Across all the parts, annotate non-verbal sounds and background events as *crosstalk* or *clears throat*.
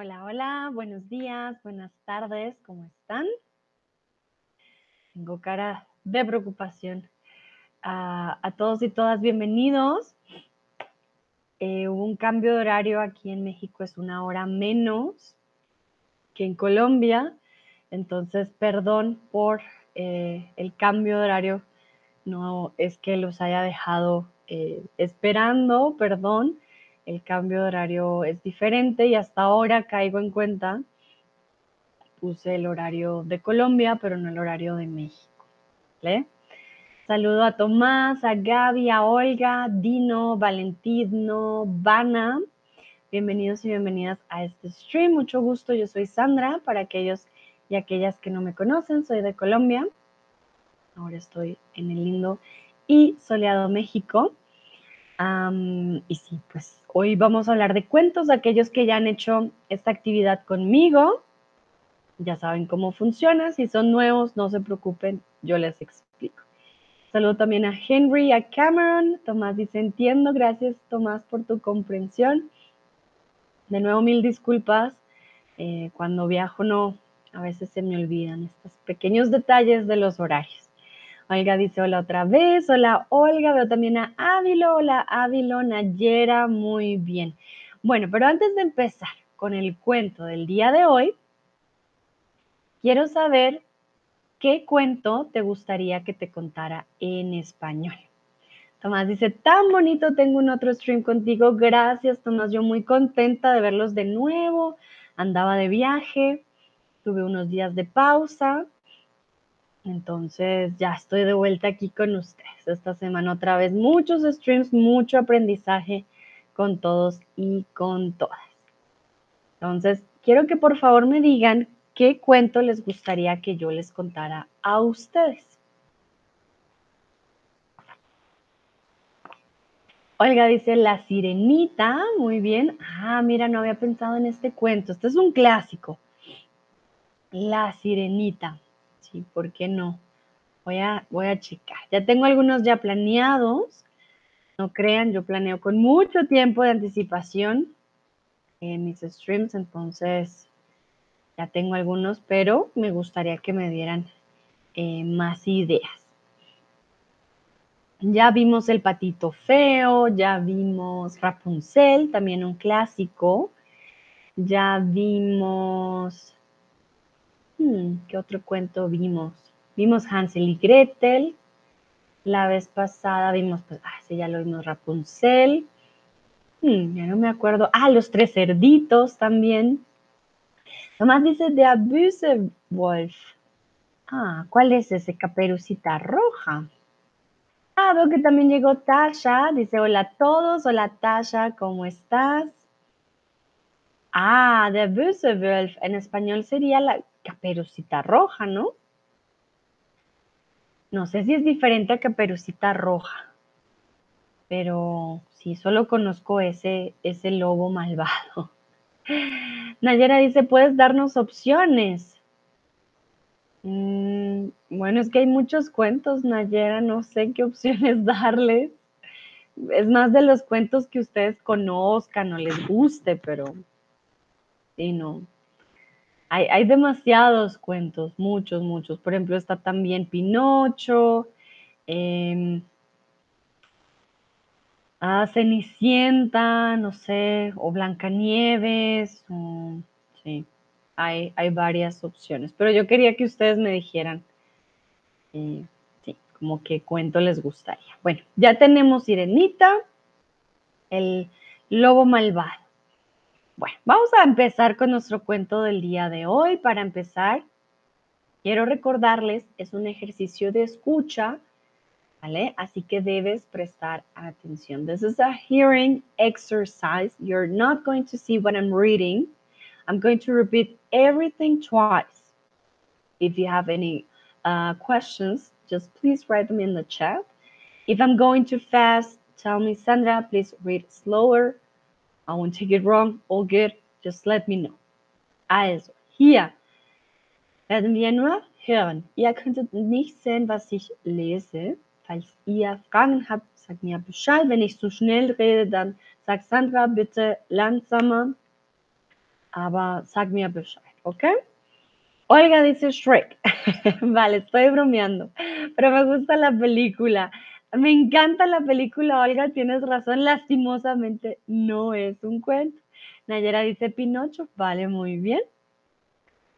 Hola, hola, buenos días, buenas tardes, ¿cómo están? Tengo cara de preocupación. A todos y todas, bienvenidos. Eh, hubo un cambio de horario aquí en México, es una hora menos que en Colombia, entonces perdón por eh, el cambio de horario, no es que los haya dejado eh, esperando, perdón, el cambio de horario es diferente y hasta ahora caigo en cuenta, puse el horario de Colombia, pero no el horario de México. Saludo a Tomás, a Gaby, a Olga, Dino, Valentino, Vana. Bienvenidos y bienvenidas a este stream. Mucho gusto, yo soy Sandra. Para aquellos y aquellas que no me conocen, soy de Colombia. Ahora estoy en el lindo y soleado México. Y sí, pues hoy vamos a hablar de cuentos, aquellos que ya han hecho esta actividad conmigo. Ya saben cómo funciona. Si son nuevos, no se preocupen, yo les explico. Saludo también a Henry, a Cameron. Tomás dice, entiendo, gracias Tomás por tu comprensión. De nuevo, mil disculpas. Eh, cuando viajo no, a veces se me olvidan estos pequeños detalles de los horarios. Olga dice hola otra vez. Hola Olga, veo también a Ávilo. Hola Ávilo, Nayera, muy bien. Bueno, pero antes de empezar con el cuento del día de hoy, quiero saber qué cuento te gustaría que te contara en español. Tomás dice, tan bonito, tengo un otro stream contigo. Gracias, Tomás. Yo muy contenta de verlos de nuevo. Andaba de viaje, tuve unos días de pausa entonces ya estoy de vuelta aquí con ustedes esta semana otra vez. Muchos streams, mucho aprendizaje con todos y con todas. Entonces, quiero que por favor me digan qué cuento les gustaría que yo les contara a ustedes. Olga dice La Sirenita, muy bien. Ah, mira, no había pensado en este cuento. Este es un clásico. La Sirenita. Sí, ¿por qué no? Voy a, voy a checar. Ya tengo algunos ya planeados. No crean, yo planeo con mucho tiempo de anticipación en mis streams, entonces ya tengo algunos, pero me gustaría que me dieran eh, más ideas. Ya vimos el patito feo, ya vimos Rapunzel, también un clásico. Ya vimos Hmm, ¿Qué otro cuento vimos? Vimos Hansel y Gretel. La vez pasada vimos, pues, ah, sí, ya lo vimos Rapunzel. Hmm, ya no me acuerdo. Ah, los tres cerditos también. Nomás dice de Abuse Wolf. Ah, ¿cuál es ese? Caperucita roja. Ah, veo que también llegó Tasha. Dice, hola a todos. Hola Tasha, ¿cómo estás? Ah, de Wolf. En español sería la caperucita roja, ¿no? No sé si es diferente a caperucita roja, pero sí, solo conozco ese, ese lobo malvado. *laughs* Nayera dice, ¿puedes darnos opciones? Mm, bueno, es que hay muchos cuentos, Nayera, no sé qué opciones *laughs* darles. Es más de los cuentos que ustedes conozcan o les guste, pero sí, no, hay, demasiados cuentos, muchos, muchos. Por ejemplo, está también Pinocho, eh, Cenicienta, no sé, o Blancanieves, sí, hay, hay, varias opciones. Pero yo quería que ustedes me dijeran, eh, sí, como qué cuento les gustaría. Bueno, ya tenemos Sirenita, el lobo malvado. Bueno, vamos a empezar con nuestro cuento del día de hoy. Para empezar, quiero recordarles, es un ejercicio de escucha, ¿vale? Así que debes prestar atención. This is a hearing exercise. You're not going to see what I'm reading. I'm going to repeat everything twice. If you have any uh, questions, just please write them in the chat. If I'm going too fast, tell me, Sandra, please read slower I won't take it wrong, all good, just let me know. Also, hier werden wir nur hören. Ihr könntet nicht sehen, was ich lese. Falls ihr Fragen habt, sagt mir Bescheid. Wenn ich zu schnell rede, dann sagt Sandra bitte langsamer. aber sag mir Bescheid, ¿ok? Olga dice Shrek. *laughs* vale, estoy bromeando, pero me gusta la película. Me encanta la película, Olga, tienes razón, lastimosamente no es un cuento. Nayera dice Pinocho, vale, muy bien.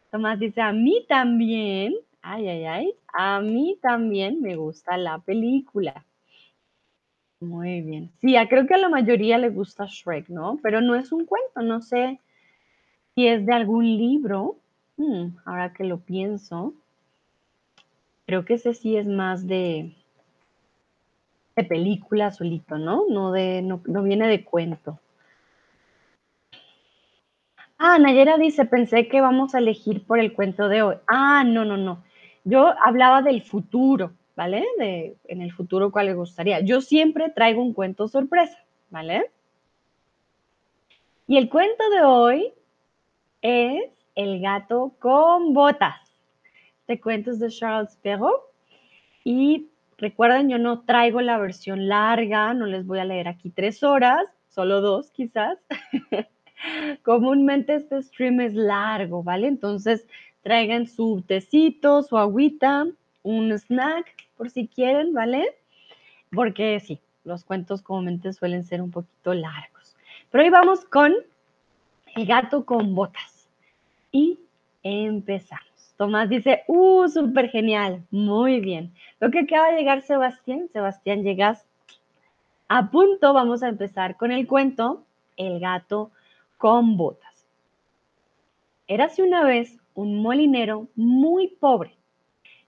Tomás dice, a mí también, ay, ay, ay, a mí también me gusta la película. Muy bien. Sí, creo que a la mayoría le gusta Shrek, ¿no? Pero no es un cuento, no sé si es de algún libro. Hmm, ahora que lo pienso, creo que ese sí es más de, de película solito, ¿no? No, de, no, no viene de cuento. Ah, Nayera dice, pensé que vamos a elegir por el cuento de hoy. Ah, no, no, no. Yo hablaba del futuro, ¿vale? De en el futuro cuál le gustaría. Yo siempre traigo un cuento sorpresa, ¿vale? Y el cuento de hoy es El gato con botas. Este cuento es de Charles Perrault y Recuerden, yo no traigo la versión larga, no les voy a leer aquí tres horas, solo dos quizás. *laughs* Comúnmente este stream es largo, ¿vale? Entonces traigan su tecito, su agüita, un snack por si quieren, ¿vale? Porque sí, los cuentos comúnmente suelen ser un poquito largos. Pero hoy vamos con el gato con botas. Y empezamos. Tomás dice, uh, súper genial, muy bien. Lo que acaba de llegar Sebastián, Sebastián, llegas a punto, vamos a empezar con el cuento El gato con botas. Érase una vez un molinero muy pobre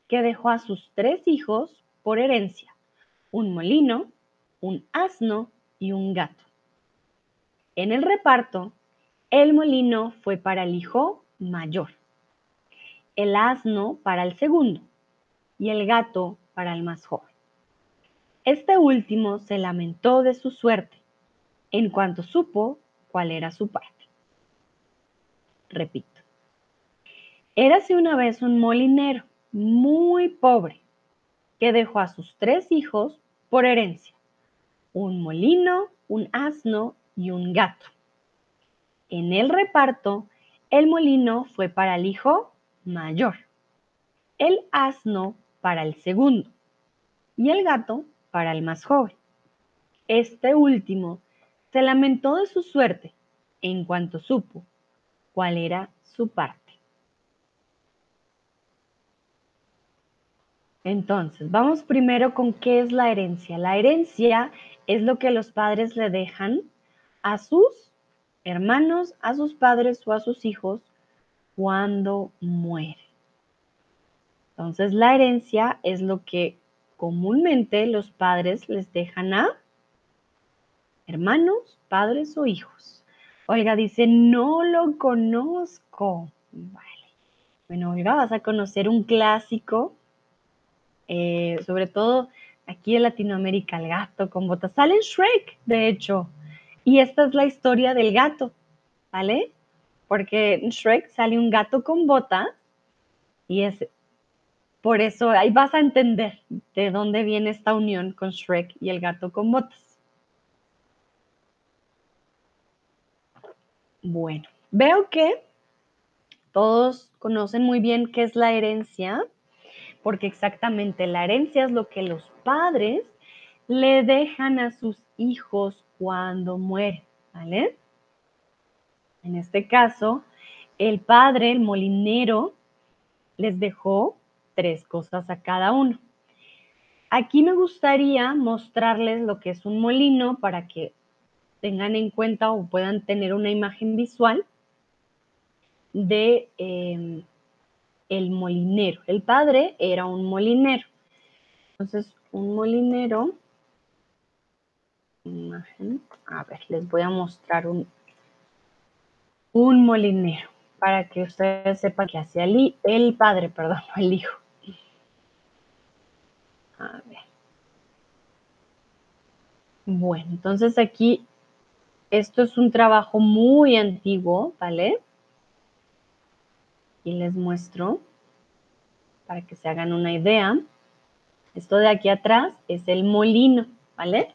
que dejó a sus tres hijos por herencia, un molino, un asno y un gato. En el reparto, el molino fue para el hijo mayor el asno para el segundo y el gato para el más joven. Este último se lamentó de su suerte en cuanto supo cuál era su parte. Repito. Érase una vez un molinero muy pobre que dejó a sus tres hijos por herencia, un molino, un asno y un gato. En el reparto, el molino fue para el hijo mayor, el asno para el segundo y el gato para el más joven. Este último se lamentó de su suerte en cuanto supo cuál era su parte. Entonces, vamos primero con qué es la herencia. La herencia es lo que los padres le dejan a sus hermanos, a sus padres o a sus hijos cuando muere. Entonces la herencia es lo que comúnmente los padres les dejan a hermanos, padres o hijos. Olga dice, no lo conozco. Vale. Bueno, Olga, vas a conocer un clásico, eh, sobre todo aquí en Latinoamérica, el gato con botas. Sale en Shrek, de hecho. Y esta es la historia del gato, ¿vale? Porque en Shrek sale un gato con bota y es por eso ahí vas a entender de dónde viene esta unión con Shrek y el gato con botas. Bueno, veo que todos conocen muy bien qué es la herencia, porque exactamente la herencia es lo que los padres le dejan a sus hijos cuando mueren, ¿vale? En este caso, el padre, el molinero, les dejó tres cosas a cada uno. Aquí me gustaría mostrarles lo que es un molino para que tengan en cuenta o puedan tener una imagen visual de em, el molinero. El padre era un molinero. Entonces, un molinero, imagen, a ver, les voy a mostrar un, un molinero, para que ustedes sepan que hacía el, el padre, perdón, el hijo. A ver. Bueno, entonces aquí, esto es un trabajo muy antiguo, ¿vale? Y les muestro para que se hagan una idea. Esto de aquí atrás es el molino, ¿vale?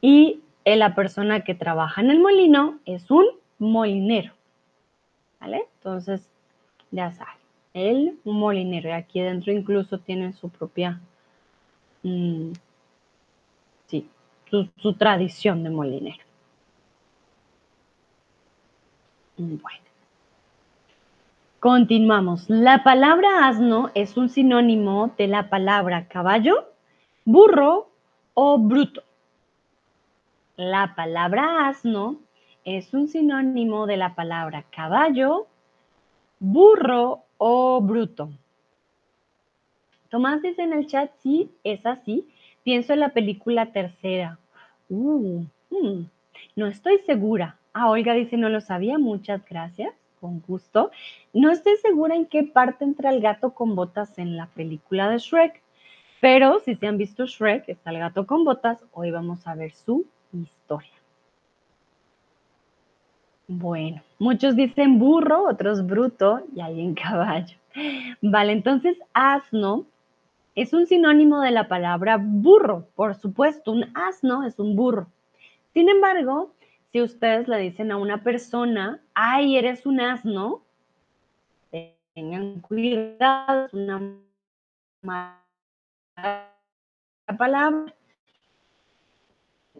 Y la persona que trabaja en el molino es un molinero. ¿Vale? Entonces, ya saben, el molinero. Y aquí dentro incluso tiene su propia, mm, sí, su tradición de molinero. Bueno. Continuamos. La palabra asno es un sinónimo de la palabra caballo, burro o bruto. La palabra asno es un sinónimo de la palabra caballo, burro o bruto. Tomás dice en el chat, sí, es así. Pienso en la película tercera. Uh, mm, no estoy segura. Ah, Olga dice, no lo sabía, muchas gracias, con gusto. No estoy segura en qué parte entra el gato con botas en la película de Shrek, pero si se han visto Shrek, está el gato con botas, hoy vamos a ver su historia. Bueno, muchos dicen burro, otros bruto y alguien caballo. Vale, entonces asno es un sinónimo de la palabra burro, por supuesto, un asno es un burro. Sin embargo, si ustedes le dicen a una persona, ay, eres un asno, tengan cuidado, es una mala palabra.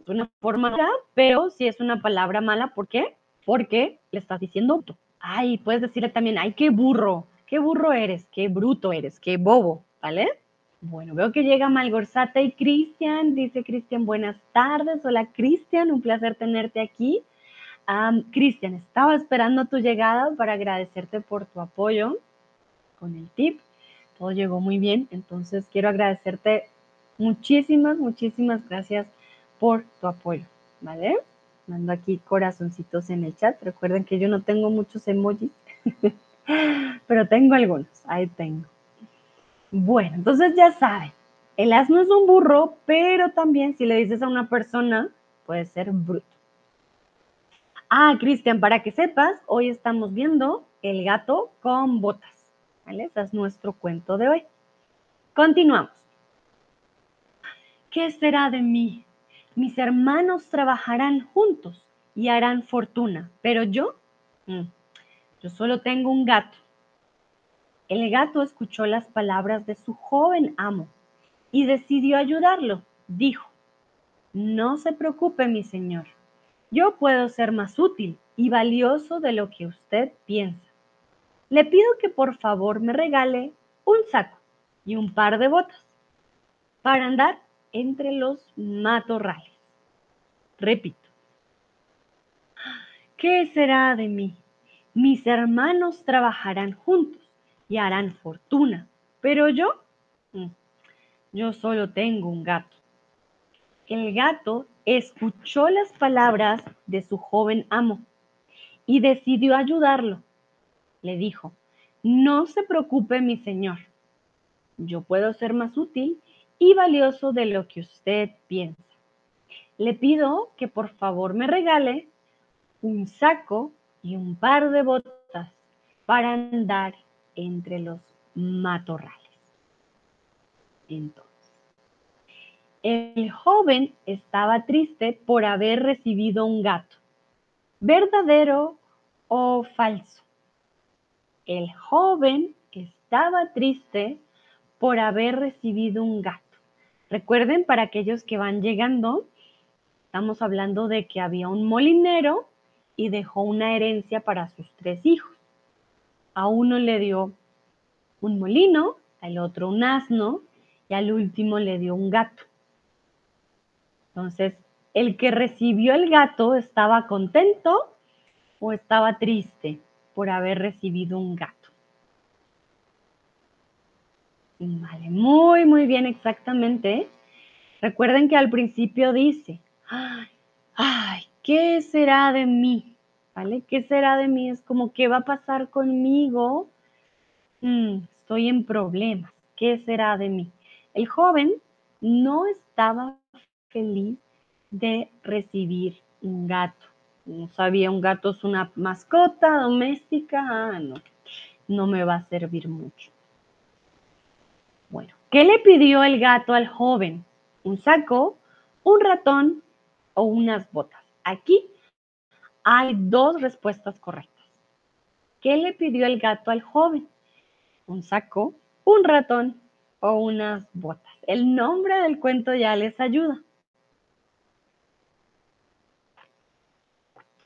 Una forma, pero si es una palabra mala, ¿por qué? Porque le estás diciendo, ay, puedes decirle también, ay, qué burro, qué burro eres, qué bruto eres, qué bobo, ¿vale? Bueno, veo que llega Malgorzata y Cristian. Dice Cristian, buenas tardes. Hola Cristian, un placer tenerte aquí. Cristian, estaba esperando tu llegada para agradecerte por tu apoyo con el tip. Todo llegó muy bien, entonces quiero agradecerte muchísimas, muchísimas gracias por tu apoyo, ¿vale? Mando aquí corazoncitos en el chat. Recuerden que yo no tengo muchos emojis, *laughs* pero tengo algunos. Ahí tengo. Bueno, entonces ya saben, el asno es un burro, pero también si le dices a una persona, puede ser bruto. Ah, Cristian, para que sepas, hoy estamos viendo el gato con botas. ¿Vale? Ese es nuestro cuento de hoy. Continuamos. ¿Qué será de mí? Mis hermanos trabajarán juntos y harán fortuna, pero yo, mm, yo solo tengo un gato el gato escuchó las palabras de su joven amo y decidió ayudarlo. Dijo, no se preocupe, mi señor. Yo puedo ser más útil y valioso de lo que usted piensa. Le pido que por favor me regale un saco y un par de botas para andar entre los matorrales. Repito, ¿qué será de mí? Mis hermanos trabajarán juntos y harán fortuna. Pero yo, mm, yo solo tengo un gato. El gato escuchó las palabras de su joven amo y decidió ayudarlo. Le dijo, no se preocupe mi señor, yo puedo ser más útil y valioso de lo que usted piensa. Le pido que por favor me regale un saco y un par de botas para andar entre los matorrales. Entonces, el joven estaba triste por haber recibido un gato. ¿Verdadero o falso? El joven estaba triste por haber recibido un gato. Recuerden, para aquellos que van llegando, estamos hablando de que había un molinero y dejó una herencia para sus tres hijos a uno le dio un molino, al otro un asno y al último le dio un gato. Entonces, el que recibió el gato estaba contento o estaba triste por haber recibido un gato. Vale, muy, muy bien, exactamente. Recuerden que al principio dice, ay, ay, ¿qué será de mí? ¿vale? ¿Qué será de mí? Es como, ¿qué va a pasar conmigo? Mm, estoy en problemas. ¿Qué será de mí? El joven no estaba feliz de recibir un gato. No sabía, un gato es una mascota doméstica. Ah, no, no me va a servir mucho. ¿Qué le pidió el gato al joven? ¿Un saco, un ratón o unas botas? Aquí hay dos respuestas correctas. ¿Qué le pidió el gato al joven? ¿Un saco, un ratón o unas botas? El nombre del cuento ya les ayuda.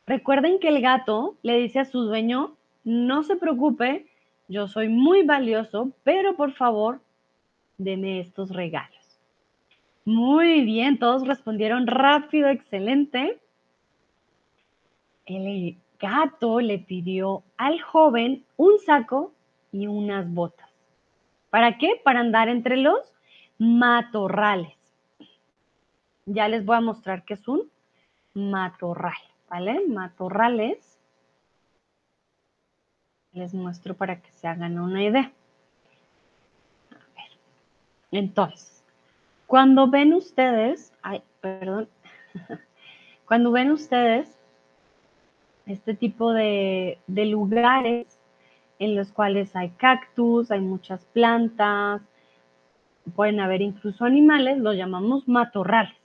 Recuerden que el gato le dice a su dueño, no se preocupe, yo soy muy valioso, pero por favor, deme estos regalos. Muy bien, todos respondieron rápido, excelente. El gato le pidió al joven un saco y unas botas. ¿Para qué? Para andar entre los matorrales. Ya les voy a mostrar qué es un matorral, ¿vale? Matorrales les muestro para que se hagan una idea. Entonces, cuando ven ustedes, ay, perdón, *laughs* cuando ven ustedes este tipo de, de lugares en los cuales hay cactus, hay muchas plantas, pueden haber incluso animales, los llamamos matorrales.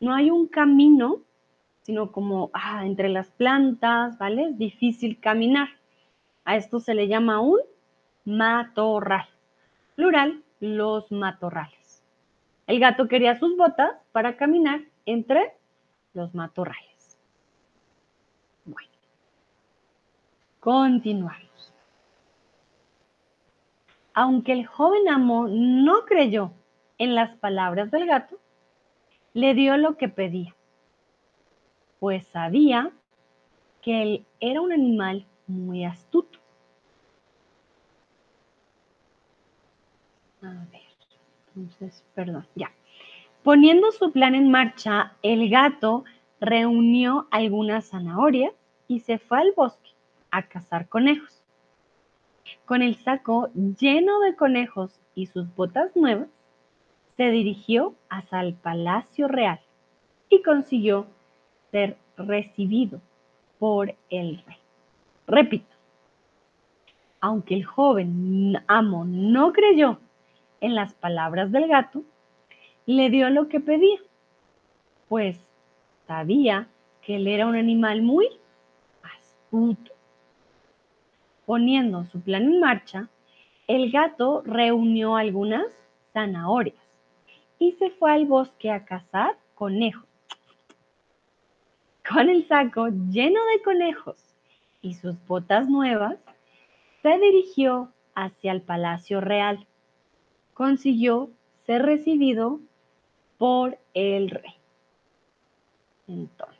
No hay un camino, sino como ah, entre las plantas, ¿vale? Es difícil caminar. A esto se le llama un matorral. Plural, los matorrales. El gato quería sus botas para caminar entre los matorrales. Bueno, continuamos. Aunque el joven amo no creyó en las palabras del gato, le dio lo que pedía, pues sabía que él era un animal muy astuto. A ver, entonces, perdón, ya. Poniendo su plan en marcha, el gato reunió algunas zanahorias y se fue al bosque a cazar conejos. Con el saco lleno de conejos y sus botas nuevas, se dirigió hasta el palacio real y consiguió ser recibido por el rey. Repito, aunque el joven amo no creyó en las palabras del gato, le dio lo que pedía, pues sabía que él era un animal muy astuto. Poniendo su plan en marcha, el gato reunió algunas zanahorias y se fue al bosque a cazar conejos. Con el saco lleno de conejos y sus botas nuevas, se dirigió hacia el palacio real consiguió ser recibido por el rey. Entonces,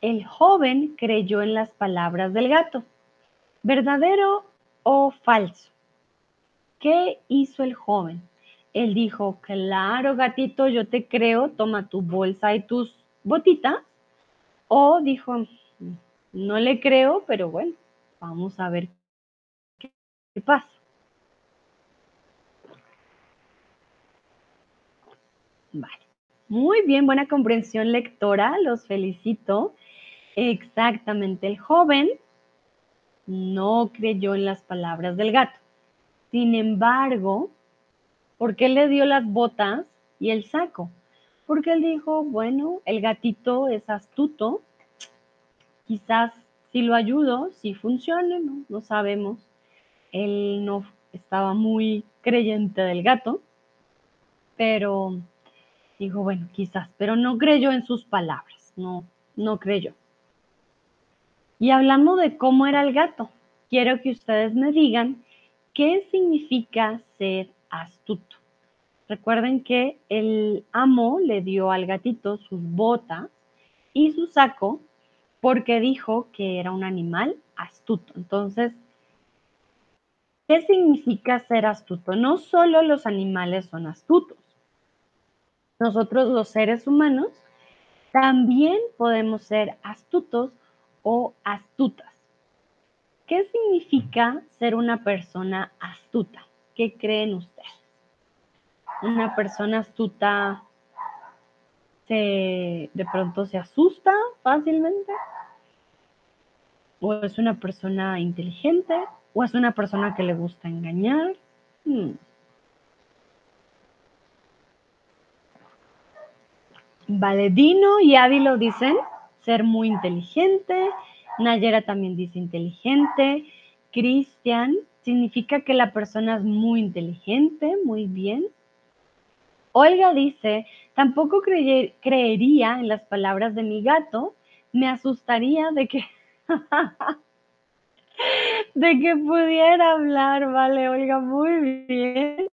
el joven creyó en las palabras del gato. ¿Verdadero o falso? ¿Qué hizo el joven? Él dijo, claro, gatito, yo te creo, toma tu bolsa y tus botitas. O dijo, no le creo, pero bueno, vamos a ver qué pasa. Vale. Muy bien, buena comprensión lectora, los felicito. Exactamente, el joven no creyó en las palabras del gato. Sin embargo, ¿por qué le dio las botas y el saco? Porque él dijo, bueno, el gatito es astuto, quizás si lo ayudo, si funcione, ¿no? no sabemos. Él no estaba muy creyente del gato, pero Dijo, bueno, quizás, pero no creyó en sus palabras, no, no creyó. Y hablando de cómo era el gato, quiero que ustedes me digan qué significa ser astuto. Recuerden que el amo le dio al gatito sus botas y su saco porque dijo que era un animal astuto. Entonces, ¿qué significa ser astuto? No solo los animales son astutos nosotros los seres humanos también podemos ser astutos o astutas. ¿Qué significa ser una persona astuta? ¿Qué creen ustedes? Una persona astuta se, de pronto se asusta fácilmente? ¿O es una persona inteligente? ¿O es una persona que le gusta engañar? Hmm. Valedino y Ávilo dicen ser muy inteligente. Nayera también dice inteligente. Cristian significa que la persona es muy inteligente, muy bien. Olga dice, tampoco creería en las palabras de mi gato, me asustaría de que *laughs* de que pudiera hablar, vale, Olga, muy bien.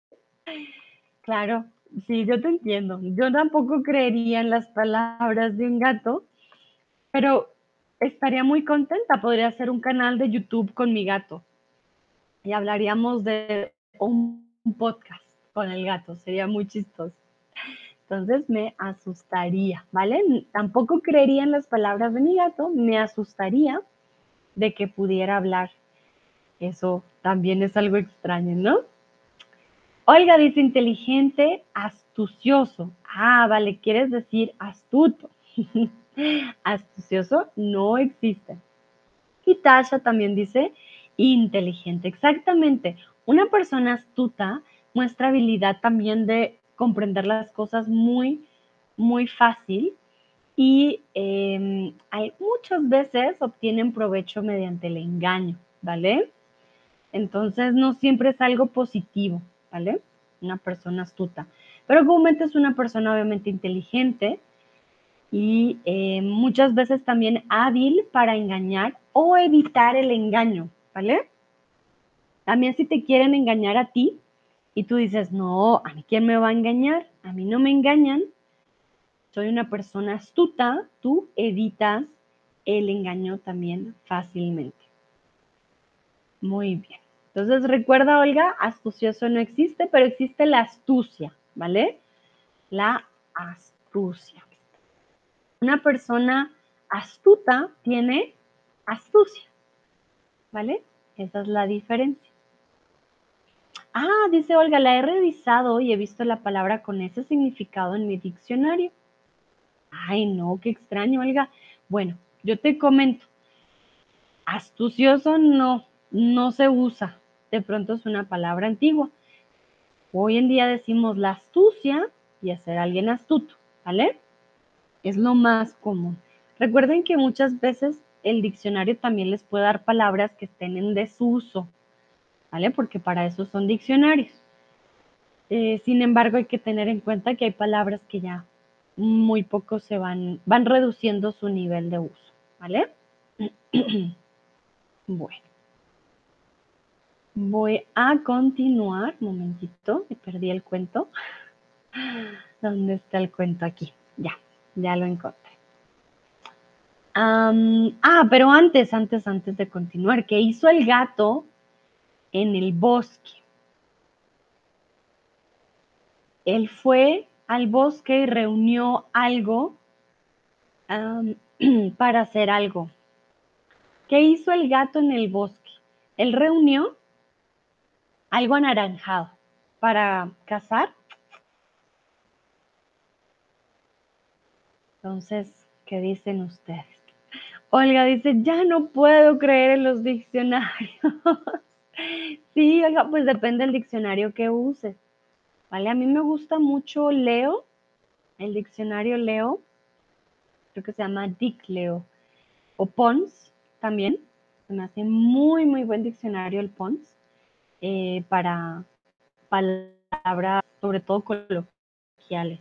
Claro, sí, yo te entiendo. Yo tampoco creería en las palabras de un gato, pero estaría muy contenta. Podría hacer un canal de YouTube con mi gato y hablaríamos de un podcast con el gato. Sería muy chistoso. Entonces me asustaría, ¿vale? Tampoco creería en las palabras de mi gato, me asustaría de que pudiera hablar. Eso también es algo extraño, ¿no? Olga dice inteligente, astucioso. Ah, vale, quieres decir astuto. *laughs* astucioso no existe. Y Tasha también dice inteligente. Exactamente. Una persona astuta muestra habilidad también de comprender las cosas muy, muy fácil y em, hay, muchas veces obtienen provecho mediante el engaño, ¿vale? Entonces no siempre es algo positivo, ¿vale? Una persona astuta. Pero comúnmente es una persona obviamente inteligente y em, muchas veces también hábil para engañar o evitar el engaño, ¿vale? También si te quieren engañar a ti y tú dices, no, ¿a mí quién me va a engañar? A mí no me engañan, soy una persona astuta, tú evitas el engaño también fácilmente. Muy bien. Entonces recuerda, Olga, astucioso no existe, pero existe la astucia, ¿vale? La astucia. Una persona astuta tiene astucia, ¿vale? Esa es la diferencia. Ah, dice Olga, la he revisado y he visto la palabra con ese significado en mi diccionario. Ay, no, qué extraño, Olga. Bueno, yo te comento. Astucioso no, no se usa. De pronto es una palabra antigua. Hoy en día decimos la astucia y hacer alguien astuto, ¿vale? Es lo más común. Recuerden que muchas veces el diccionario también les puede dar palabras que estén en desuso, ¿vale? Porque para eso son diccionarios. Eh, sin embargo, hay que tener en cuenta que hay palabras que ya muy poco se van, van reduciendo su nivel de uso, ¿vale? *clears throat* bueno. Voy a continuar, momentito, me perdí el cuento. ¿Dónde está el cuento aquí? Ya, ya lo encontré. ah, pero antes, antes, antes de continuar, ¿qué hizo el gato en el bosque? Él fue al bosque y reunió algo *clears throat* para hacer algo. ¿Qué hizo el gato en el bosque? Él reunió algo anaranjado para cazar. Entonces, ¿qué dicen ustedes? Olga dice, ya no puedo creer en los diccionarios. *laughs* sí, Olga, pues depende del diccionario que uses. ¿vale? A mí me gusta mucho Leo, el diccionario Leo, creo que se llama Dick Leo, o Pons también, se me hace muy, muy buen diccionario el Pons, eh, para palabras, sobre todo coloquiales.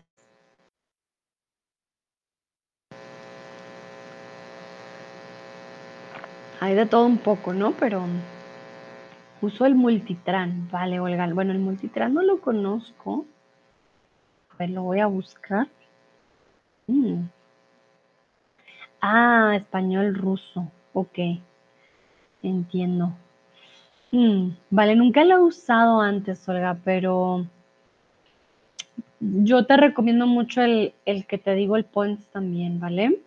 Hay de todo un poco, ¿no? Pero Uso el multitran, vale, Olga. Bueno, el multitran no lo conozco. A ver, lo voy a buscar. Mm. Ah, español ruso. Ok. Entiendo. Mm, vale, nunca lo he usado antes, Olga, pero yo te recomiendo mucho el, que te digo, el Points también, ¿vale?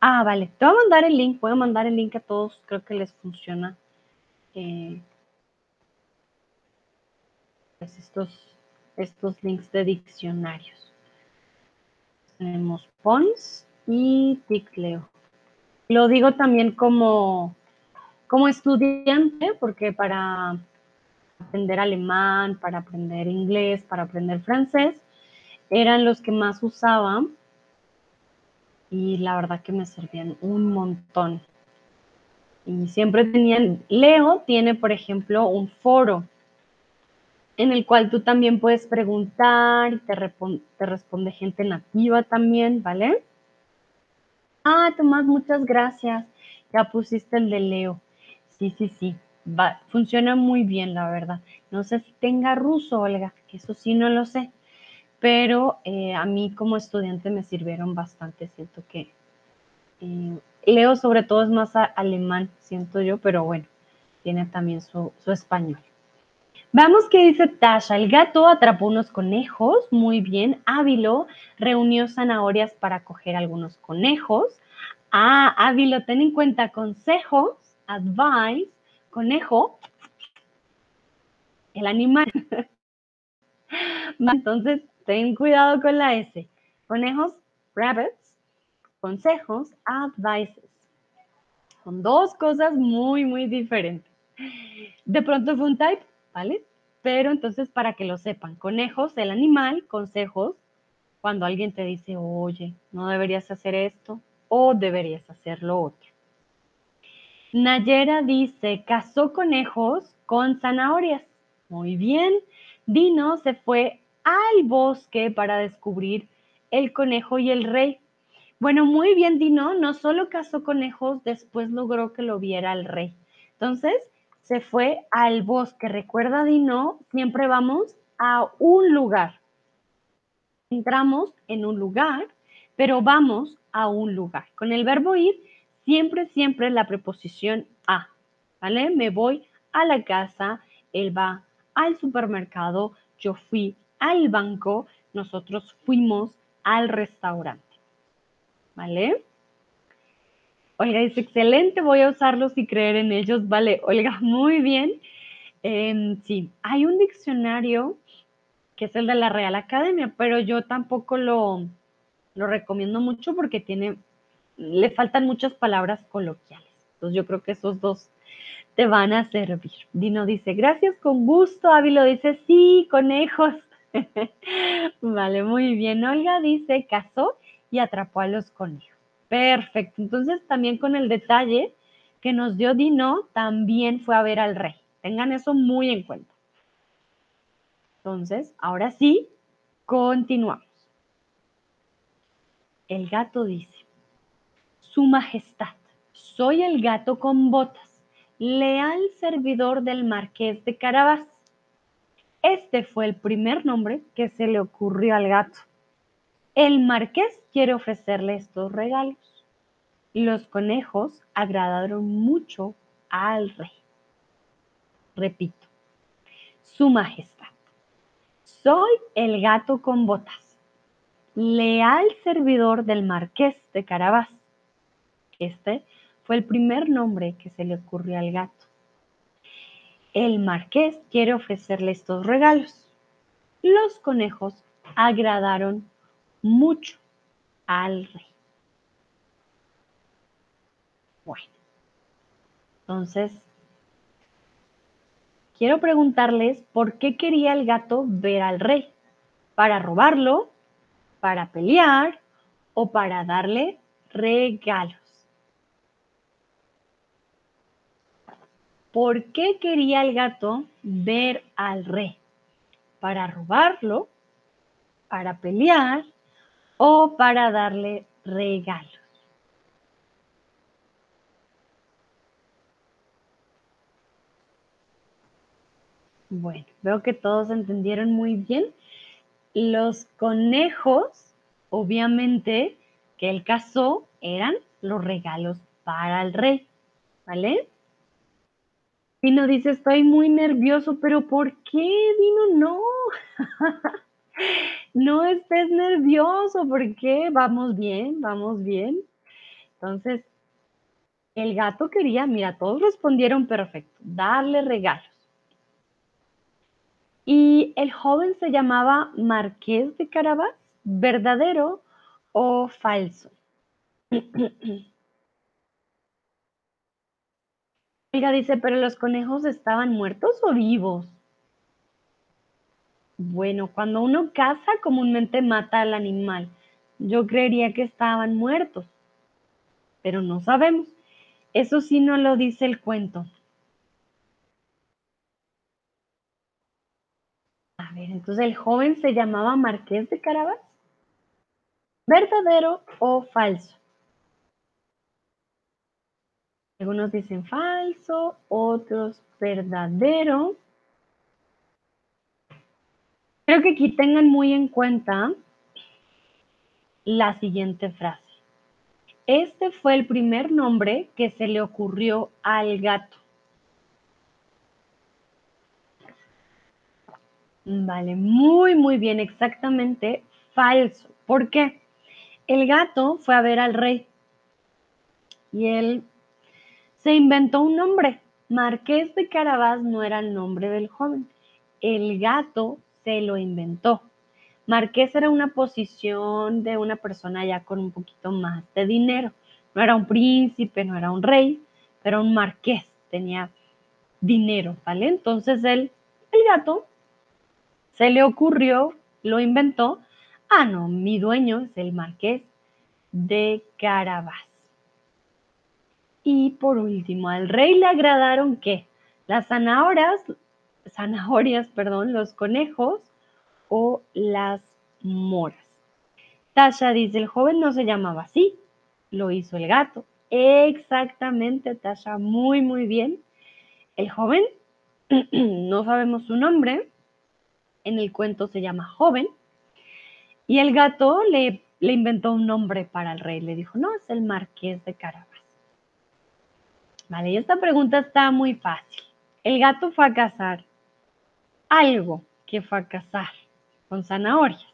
Ah, vale. Te voy a mandar el link. Voy a mandar el link a todos. Creo que les funciona. Eh, estos, estos links de diccionarios. Tenemos Pons y Ticleo. Lo digo también como, como estudiante, porque para aprender alemán, para aprender inglés, para aprender francés, eran los que más usaban y la verdad que me servían un montón. Y siempre tenían, Leo tiene, por ejemplo, un foro en el cual tú también puedes preguntar y te, te responde gente nativa también, ¿vale? Ah, Tomás, muchas gracias. Ya pusiste el de Leo. Sí, sí, sí. Va, funciona muy bien, la verdad. No sé si tenga ruso, Olga, eso sí no lo sé. Pero eh, a mí como estudiante me sirvieron bastante. Siento que eh, Leo sobre todo es más alemán, siento yo, pero bueno, tiene también su, su español. Veamos qué dice Tasha. El gato atrapó unos conejos. Muy bien. Ávilo reunió zanahorias para coger algunos conejos. Ah, Ávilo, ten en cuenta consejos, advice, conejo, el animal. *laughs* Entonces, ten cuidado con la S. Conejos, rabbits, consejos, advices. Son dos cosas muy, muy diferentes. De pronto fue un type, ¿vale? Pero entonces para que lo sepan, conejos, el animal, consejos, cuando alguien te dice, oye, no deberías hacer esto o deberías hacer lo otro. Nayera dice, cazó conejos con zanahorias. Muy bien. Dino se fue al bosque para descubrir el conejo y el rey. Bueno, muy bien, Dino. No solo cazó conejos, después logró que lo viera el rey. Entonces, se fue al bosque. Recuerda, Dino, siempre vamos a un lugar. Entramos en un lugar, pero vamos a un lugar. Con el verbo ir, siempre, siempre la preposición a, ¿vale? Me voy a la casa, él va al supermercado, yo fui al banco, nosotros fuimos al restaurante, ¿vale? Olga dice, excelente, voy a usarlos y creer en ellos. Vale, Olga, *laughs* muy bien. Em, sí, hay un diccionario que es el de la Real Academia, pero yo tampoco lo, lo recomiendo mucho porque tiene, le faltan muchas palabras coloquiales. Entonces yo creo que esos dos te van a servir. Dino dice, gracias, con gusto. Ávilo dice, sí, conejos. *laughs* vale, muy bien. Olga dice, cazó y atrapó a los conejos. Perfecto. Entonces, también con el detalle que nos dio Dino, también fue a ver al rey. Tengan eso muy en cuenta. Entonces, ahora sí, continuamos. El gato dice, Su Majestad, soy el gato con botas, leal servidor del marqués de Carabas. Este fue el primer nombre que se le ocurrió al gato. El marqués quiere ofrecerle estos regalos. Los conejos agradaron mucho al rey. Repito, Su Majestad, soy el gato con botas, leal servidor del marqués de Carabás. Este fue el primer nombre que se le ocurrió al gato. El marqués quiere ofrecerle estos regalos. Los conejos agradaron mucho al rey. Bueno, entonces, quiero preguntarles por qué quería el gato ver al rey. ¿Para robarlo? ¿Para pelear? ¿O para darle regalos? ¿Por qué quería el gato ver al rey? ¿Para robarlo? ¿Para pelear? o para darle regalos. Bueno, veo que todos entendieron muy bien. Los conejos, obviamente, que él cazó eran los regalos para el rey, ¿vale? Dino dice, estoy muy nervioso, pero ¿por qué, Dino? No. *laughs* no estés nervioso, porque vamos bien, vamos bien. Entonces, el gato quería, mira, todos respondieron perfecto, darle regalos. Y el joven se llamaba Marqués de Carabas, verdadero o falso. *clears throat* Mira, dice, pero los conejos estaban muertos o vivos. Bueno, cuando uno caza, comúnmente mata al animal, Yo creería que estaban muertos, pero no sabemos. Eso sí no lo dice el cuento. A ver, entonces el joven se llamaba Marqués de Carabas. ¿Verdadero o falso? Algunos dicen falso, otros verdadero. Creo que aquí tengan muy en cuenta la siguiente frase. Este fue el primer nombre que se le ocurrió al gato. Vale, muy, muy bien, exactamente falso. ¿Por qué? El gato fue a ver al rey y él se inventó un nombre. Marqués de Carabás no era el nombre del joven. El gato se lo inventó. Marqués era una posición de una persona ya con un poquito más de dinero. No era un príncipe, no era un rey, pero un marqués, tenía dinero, ¿vale? Entonces él, el gato, se le ocurrió, lo inventó. Ah, no, mi dueño es el marqués de Carabás. Y por último, al rey le agradaron qué? Las zanahorias, zanahorias, perdón, los conejos, o las moras. Tasha dice, el joven no se llamaba así, lo hizo el gato. Exactamente, Tasha, muy, muy bien. El joven, *clears throat* no sabemos su nombre, en el cuento se llama joven, y el gato le, le inventó un nombre para el rey, le dijo, no, es el marqués de Carabas. Vale, y esta pregunta está muy fácil. El gato fue a cazar algo que fue a cazar con zanahorias.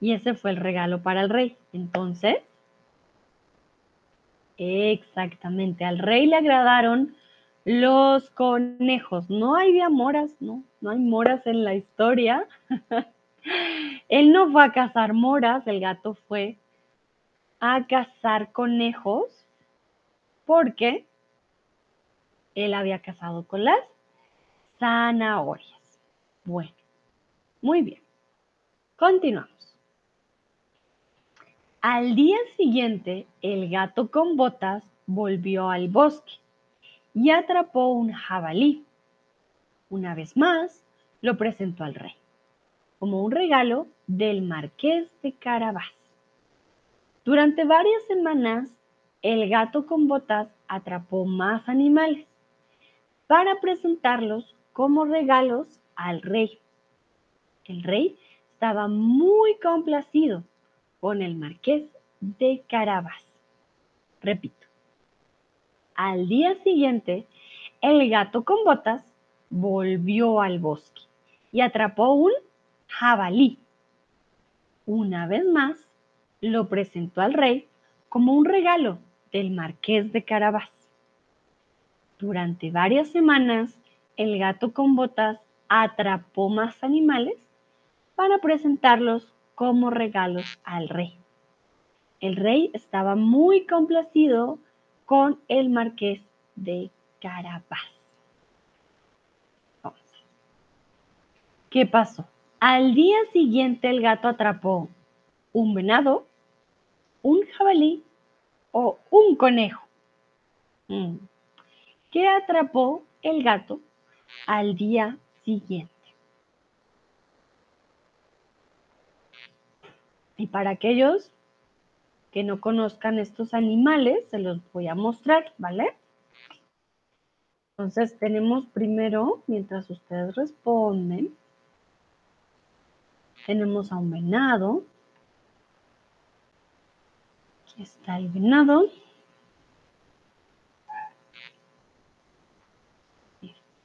Y ese fue el regalo para el rey. Entonces, exactamente, al rey le agradaron los conejos. No había moras, no, no hay moras en la historia. *laughs* Él no fue a cazar moras, el gato fue a cazar conejos porque él había cazado con las zanahorias. Bueno, muy bien. Continuamos. Al día siguiente, el gato con botas volvió al bosque y atrapó un jabalí. Una vez más, lo presentó al rey, como un regalo del marqués de Carabás. Durante varias semanas, el gato con botas atrapó más animales para presentarlos como regalos al rey. El rey estaba muy complacido con el marqués de Carabas. Repito, al día siguiente, el gato con botas volvió al bosque y atrapó un jabalí. Una vez más, lo presentó al rey como un regalo del marqués de Carabas. Durante varias semanas, el gato con botas atrapó más animales para presentarlos como regalos al rey. El rey estaba muy complacido con el marqués de Carabás. ¿Qué pasó? Al día siguiente el gato atrapó un venado, un jabalí o un conejo. Mm. ¿Qué atrapó el gato al día siguiente? Y para aquellos que no conozcan estos animales, se los voy a mostrar, ¿vale? Entonces tenemos primero, mientras ustedes responden, tenemos a un venado. Aquí está el venado.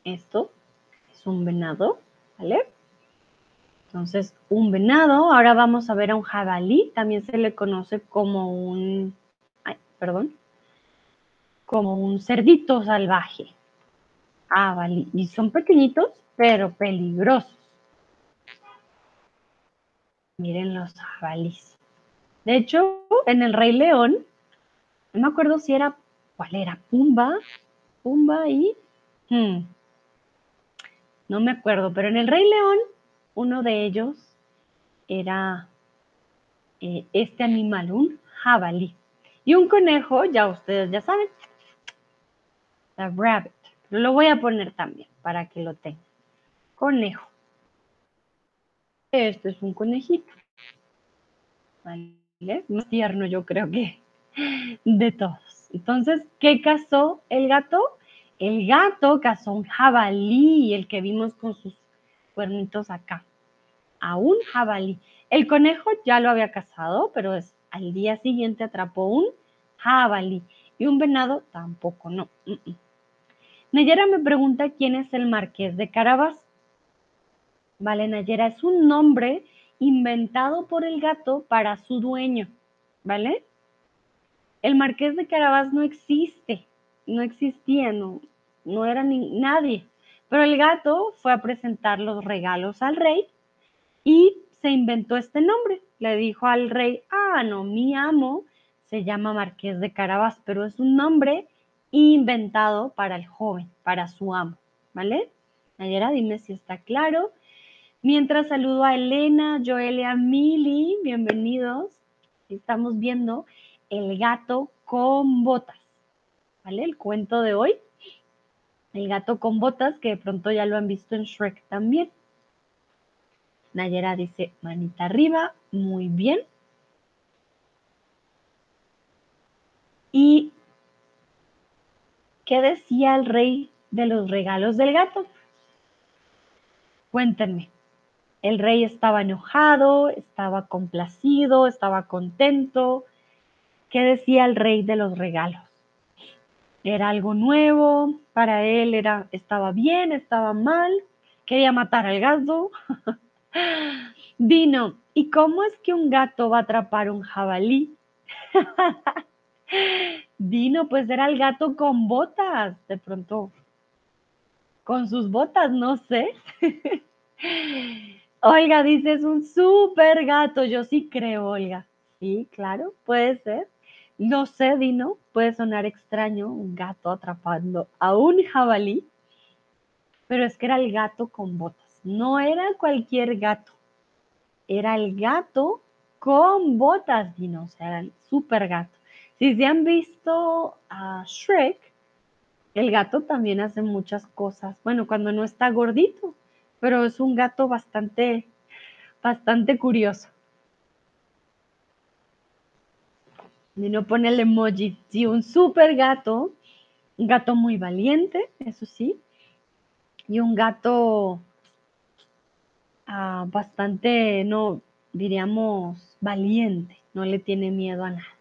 Esto es un venado, ¿vale? Entonces, un venado, ahora vamos a ver a un jabalí, también se le conoce como un, ay, perdón, como un cerdito salvaje. Jabalí, y son pequeñitos, pero peligrosos. Miren los jabalíes. De hecho, en el Rey León, no me acuerdo si era, ¿cuál era? Pumba, Pumba y... Hmm, no me acuerdo, pero en el Rey León uno de ellos era eh, este animal, un jabalí. Y un conejo, ya ustedes ya saben, la rabbit. Lo voy a poner también para que lo tengan. Conejo. Este es un conejito. ¿Vale? Más tierno yo creo que de todos. Entonces, ¿qué cazó el gato? El gato cazó un jabalí, el que vimos con sus cuernitos acá. A un jabalí. El conejo ya lo había cazado, pero es, al día siguiente atrapó un jabalí. Y un venado tampoco, no. Nayera me pregunta quién es el marqués de Carabas. Vale, Nayera, es un nombre inventado por el gato para su dueño, ¿vale? El marqués de Carabas no existe, no existía, no, no era ni, nadie. Pero el gato fue a presentar los regalos al rey y se inventó este nombre. Le dijo al rey, ah, no, mi amo se llama Marqués de Carabas, pero es un nombre inventado para el joven, para su amo, ¿vale? Nayera, dime si está claro. Mientras saludo a Elena, Joelia, Mili, bienvenidos. Estamos viendo El gato con botas, ¿vale? El cuento de hoy. El gato con botas, que de pronto ya lo han visto en Shrek también. Nayera dice, manita arriba, muy bien. ¿Y qué decía el rey de los regalos del gato? Cuéntenme. El rey estaba enojado, estaba complacido, estaba contento. ¿Qué decía el rey de los regalos? Era algo nuevo, para él era, estaba bien, estaba mal, quería matar al gato. *laughs* Dino, ¿y cómo es que un gato va a atrapar un jabalí? *laughs* Dino, pues era el gato con botas, de pronto. Con sus botas, no sé. *laughs* Olga dice, es un súper gato. Yo sí creo, Olga. Sí, claro, puede ser. No sé, Dino, puede sonar extraño un gato atrapando a un jabalí, pero es que era el gato con botas. No era cualquier gato. Era el gato con botas, Dino. O sea, era el súper gato. Si se han visto a Shrek, el gato también hace muchas cosas. Bueno, cuando no está gordito, pero es un gato bastante, bastante curioso. Y no pone el emoji. Sí, un super gato, un gato muy valiente, eso sí, y un gato ah, bastante, no, diríamos, valiente, no le tiene miedo a nada.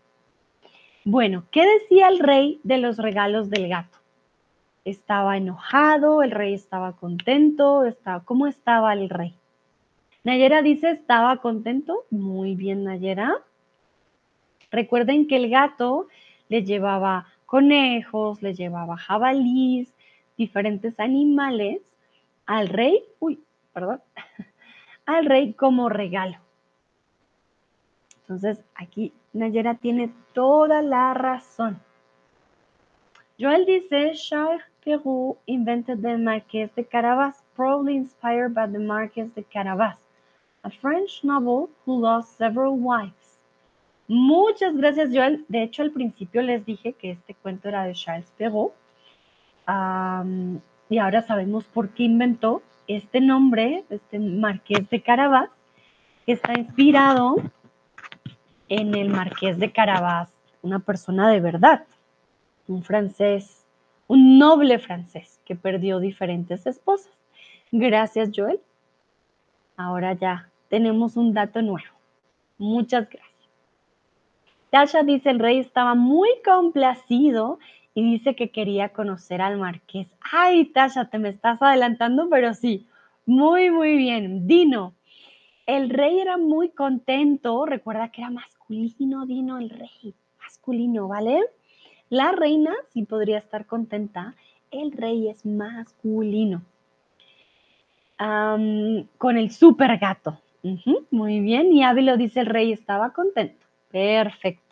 Bueno, ¿qué decía el rey de los regalos del gato? estaba enojado, el rey estaba contento, estaba, ¿cómo estaba el rey? Nayera dice, estaba contento. Muy bien, Nayera. Recuerden que el gato le llevaba conejos, le llevaba jabalís, diferentes animales al rey, uy, perdón, *laughs* al rey como regalo. Entonces, aquí Nayera tiene toda la razón. Joel dice, Charles Perrault invented the Marqués de Carabas, probably inspired by the Marqués de Carabas, a French noble who lost several wives. Muchas gracias, Joel. De hecho, al principio les dije que este cuento era de Charles Perrault. y ahora sabemos por qué inventó este nombre, este Marqués de Carabas, que está inspirado en el Marqués de Carabas, una persona de verdad, un francés un noble francés que perdió diferentes esposas. Gracias, Joel. Ahora ya tenemos un dato nuevo. Muchas gracias. Tasha dice, el rey estaba muy complacido y dice que quería conocer al marqués. Ay, Tasha, te me estás adelantando, pero sí, muy, muy bien. Dino, el rey era muy contento. Recuerda que era masculino, Dino, el rey. Masculino, ¿vale? La reina sí podría estar contenta, el rey es masculino. con el super gato. muy bien. Y Ávilo dice, el rey estaba contento. Perfecto.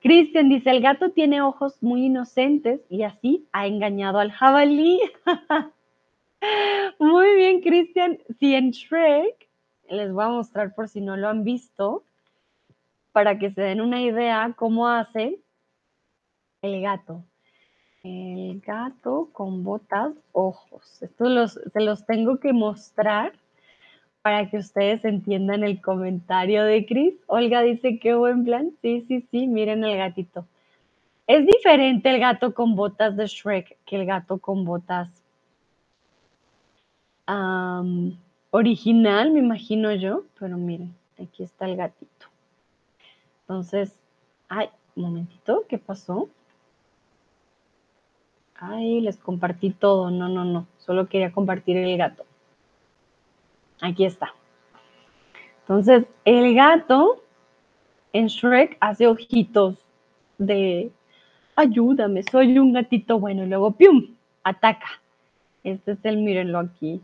Cristian dice, el gato tiene ojos muy inocentes y así ha engañado al jabalí. *laughs* muy bien, Cristian. Si en Shrek, les voy a mostrar por si no lo han visto, para que se den una idea cómo hace el gato. El gato con botas, ojos. Esto los, se los tengo que mostrar para que ustedes entiendan el comentario de Chris. Olga dice, qué buen plan. Sí, sí, sí, miren el gatito. Es diferente el gato con botas de Shrek que el gato con botas original, me imagino yo. Pero miren, aquí está el gatito. Entonces, ay, un momentito, ¿qué pasó? Ay, les compartí todo. No, no, no. Solo quería compartir el gato. Aquí está. Entonces, el gato en Shrek hace ojitos de ayúdame, soy un gatito bueno. Y luego, ¡pium! Ataca. Este es el, mírenlo aquí.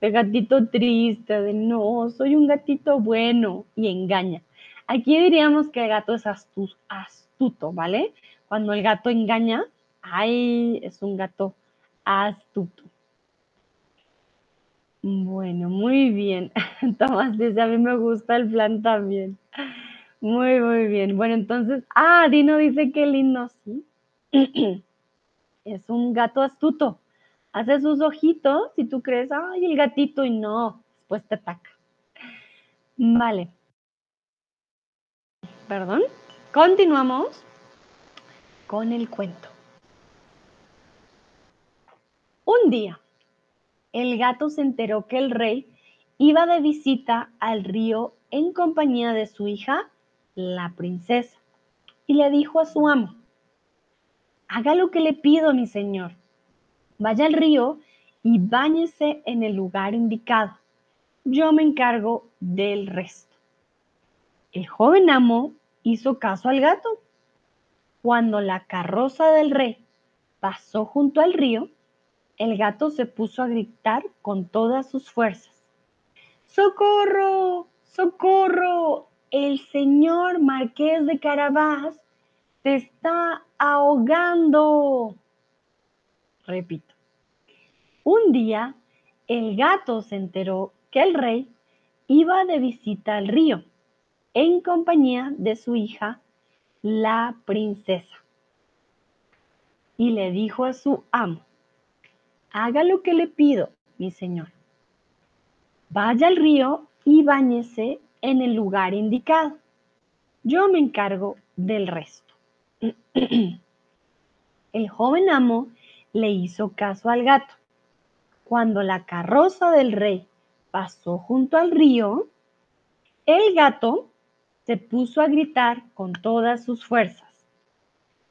El gatito triste de no, soy un gatito bueno y engaña. Aquí diríamos que el gato es astuto, ¿vale? Cuando el gato engaña, ay, es un gato astuto. Bueno, muy bien. *laughs* Tomás dice, a mí me gusta el plan también. Muy, muy bien. Bueno, entonces, ah, Dino dice que lindo, sí. *clears throat* es un gato astuto. Hace sus ojitos y tú crees, ay, el gatito, y no, después te ataca. Vale. Perdón. Continuamos con el cuento. Un día, el gato se enteró que el rey iba de visita al río en compañía de su hija, la princesa, y le dijo a su amo, haga lo que le pido, mi señor. Vaya al río y báñese en el lugar indicado. Yo me encargo del resto. El joven amo hizo caso al gato. Cuando la carroza del rey pasó junto al río, el gato se puso a gritar con todas sus fuerzas. ¡Socorro! ¡Socorro! El señor marqués de Carabás se está ahogando. Repito. Un día, el gato se enteró que el rey iba de visita al río en compañía de su hija, la princesa. Y le dijo a su amo, haga lo que le pido, mi señor. Vaya al río y báñese en el lugar indicado. Yo me encargo del resto. *clears throat* El joven amo le hizo caso al gato. Cuando la carroza del rey pasó junto al río, el gato se puso a gritar con todas sus fuerzas.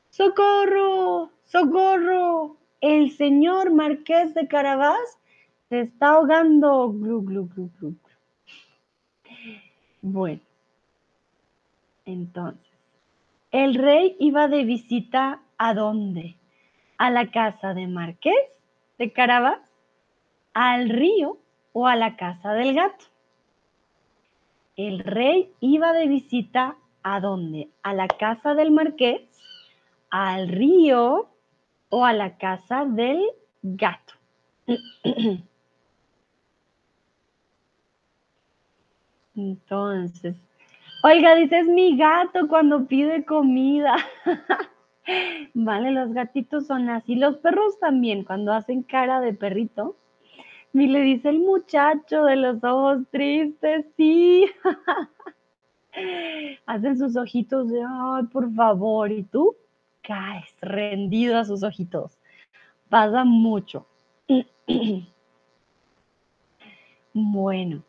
¡Socorro! ¡Socorro! El señor marqués de Carabás se está ahogando. Glu, glu. Bueno, entonces, el rey iba de visita a dónde? A la casa de Marqués de Carabás, al río o a la casa del gato. El rey iba de visita a dónde? A la casa del marqués, al río o a la casa del gato. *clears throat* Entonces, oiga, dice, mi gato cuando pide comida. *laughs* vale, los gatitos son así. Los perros también, cuando hacen cara de perrito. Y le dice el muchacho de los ojos tristes, sí. *laughs* Hacen sus ojitos de, ay, por favor. Y tú caes rendido a sus ojitos. Pasa mucho. *clears throat* bueno.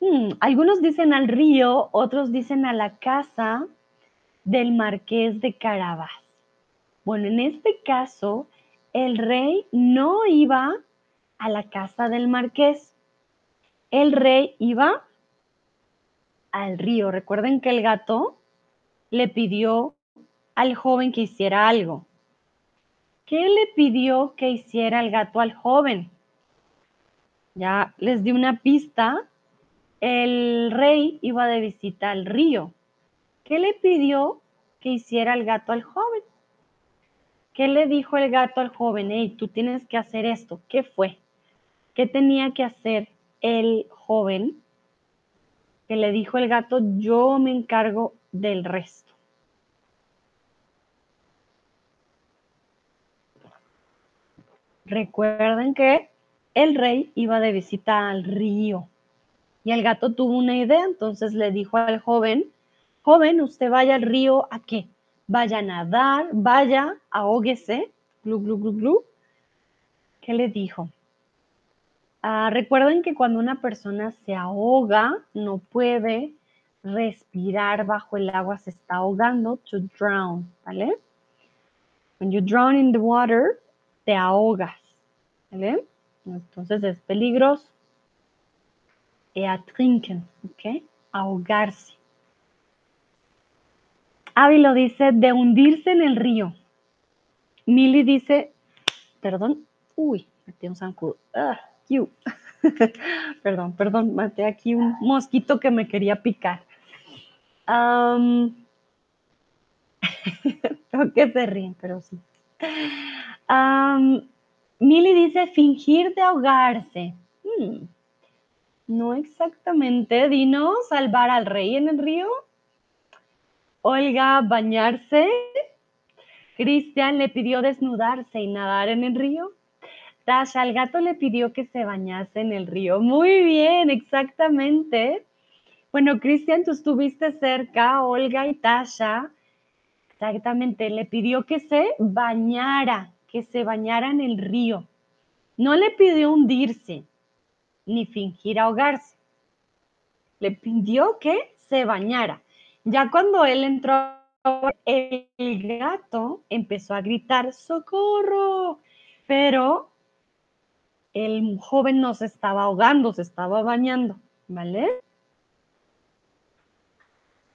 Hmm, algunos dicen al río, otros dicen a la casa del marqués de Carabás. Bueno, en este caso, el rey no iba a la casa del marqués. El rey iba al río. Recuerden que el gato le pidió al joven que hiciera algo. ¿Qué le pidió que hiciera el gato al joven? Ya les di una pista. El rey iba de visita al río. ¿Qué le pidió que hiciera el gato al joven? ¿Qué le dijo el gato al joven? Hey, tú tienes que hacer esto. ¿Qué fue? ¿Qué tenía que hacer el joven que le dijo el gato, yo me encargo del resto. Recuerden que el rey iba de visita al río y el gato tuvo una idea, entonces le dijo al joven, joven, usted vaya al río a qué? Vaya a nadar, vaya, ahóguese, glu, glu. ¿Qué le dijo? Ah, recuerden que cuando una persona se ahoga, no puede respirar bajo el agua, se está ahogando, to drown, ¿vale? When you drown in the water, te ahogas, ¿vale? Entonces es peligroso. Ertrinken, ¿ok? Ahogarse. Avi lo dice de hundirse en el río. Milly dice, perdón, uy, metí un zancudo. Ah, *laughs* perdón, perdón, maté aquí un mosquito que me quería picar. Um, *laughs* que se ríen, pero sí. Milly dice fingir de ahogarse. Hmm, no exactamente. Dino, salvar al rey en el río. Olga, bañarse. Cristian le pidió desnudarse y nadar en el río. Tasha, al gato le pidió que se bañase en el río. Muy bien, exactamente. Bueno, Cristian, tú estuviste cerca, Olga y Tasha. Exactamente, le pidió que se bañara, que se bañara en el río. No le pidió hundirse, ni fingir ahogarse. Le pidió que se bañara. Ya cuando él entró, el gato empezó a gritar, socorro, pero el joven no se estaba ahogando, se estaba bañando, ¿vale?